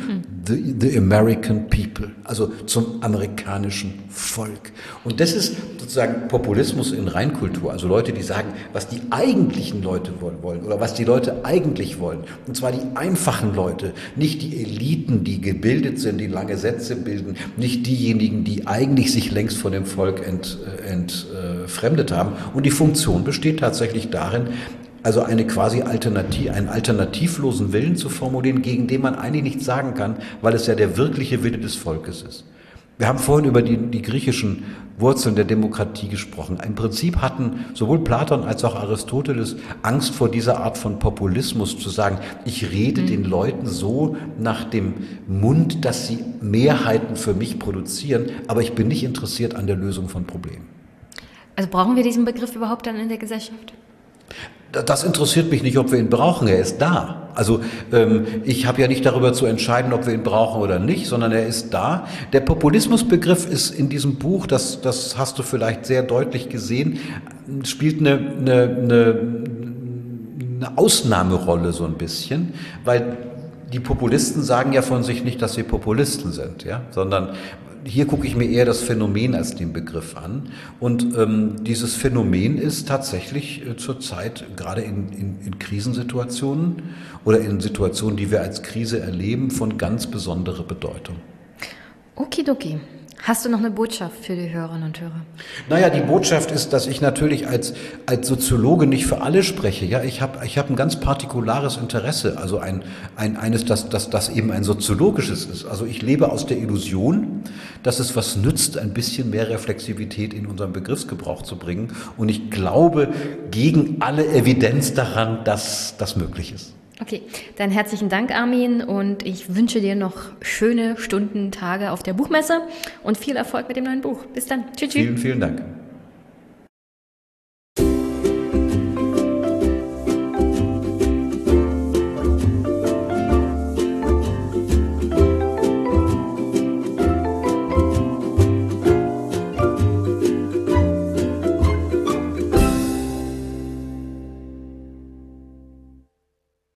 the, the American people, also zum amerikanischen Volk. Und das ist sozusagen Populismus in Reinkultur, also Leute, die sagen, was die eigentlichen Leute wollen oder was die Leute eigentlich wollen. Und zwar die einfachen Leute, nicht die Eliten, die gebildet sind, die lange Sätze bilden, nicht diejenigen, die eigentlich sich längst von dem Volk entfremdet ent, äh, haben. Und die Funktion besteht tatsächlich tatsächlich darin, also eine quasi Alternativ, einen alternativlosen Willen zu formulieren, gegen den man eigentlich nichts sagen kann, weil es ja der wirkliche Wille des Volkes ist. Wir haben vorhin über die, die griechischen Wurzeln der Demokratie gesprochen. Im Prinzip hatten sowohl Platon als auch Aristoteles Angst vor dieser Art von Populismus zu sagen, ich rede mhm. den Leuten so nach dem Mund, dass sie Mehrheiten für mich produzieren, aber ich bin nicht interessiert an der Lösung von Problemen. Also brauchen wir diesen Begriff überhaupt dann in der Gesellschaft? Das interessiert mich nicht, ob wir ihn brauchen. Er ist da. Also ähm, ich habe ja nicht darüber zu entscheiden, ob wir ihn brauchen oder nicht, sondern er ist da. Der Populismusbegriff ist in diesem Buch, das, das hast du vielleicht sehr deutlich gesehen, spielt eine, eine, eine, eine Ausnahmerolle so ein bisschen, weil die Populisten sagen ja von sich nicht, dass sie Populisten sind, ja, sondern hier gucke ich mir eher das Phänomen als den Begriff an. Und ähm, dieses Phänomen ist tatsächlich äh, zurzeit gerade in, in, in Krisensituationen oder in Situationen, die wir als Krise erleben, von ganz besonderer Bedeutung. Okidoki. Hast du noch eine Botschaft für die Hörerinnen und Hörer? Naja, die Botschaft ist, dass ich natürlich als, als Soziologe nicht für alle spreche. Ja, ich habe ich hab ein ganz partikulares Interesse, also ein, ein, eines, das, das, das eben ein soziologisches ist. Also ich lebe aus der Illusion, dass es was nützt, ein bisschen mehr Reflexivität in unseren Begriffsgebrauch zu bringen. Und ich glaube gegen alle Evidenz daran, dass das möglich ist. Okay, dann herzlichen Dank, Armin, und ich wünsche dir noch schöne Stunden, Tage auf der Buchmesse und viel Erfolg mit dem neuen Buch. Bis dann. Tschüss. Vielen, vielen Dank.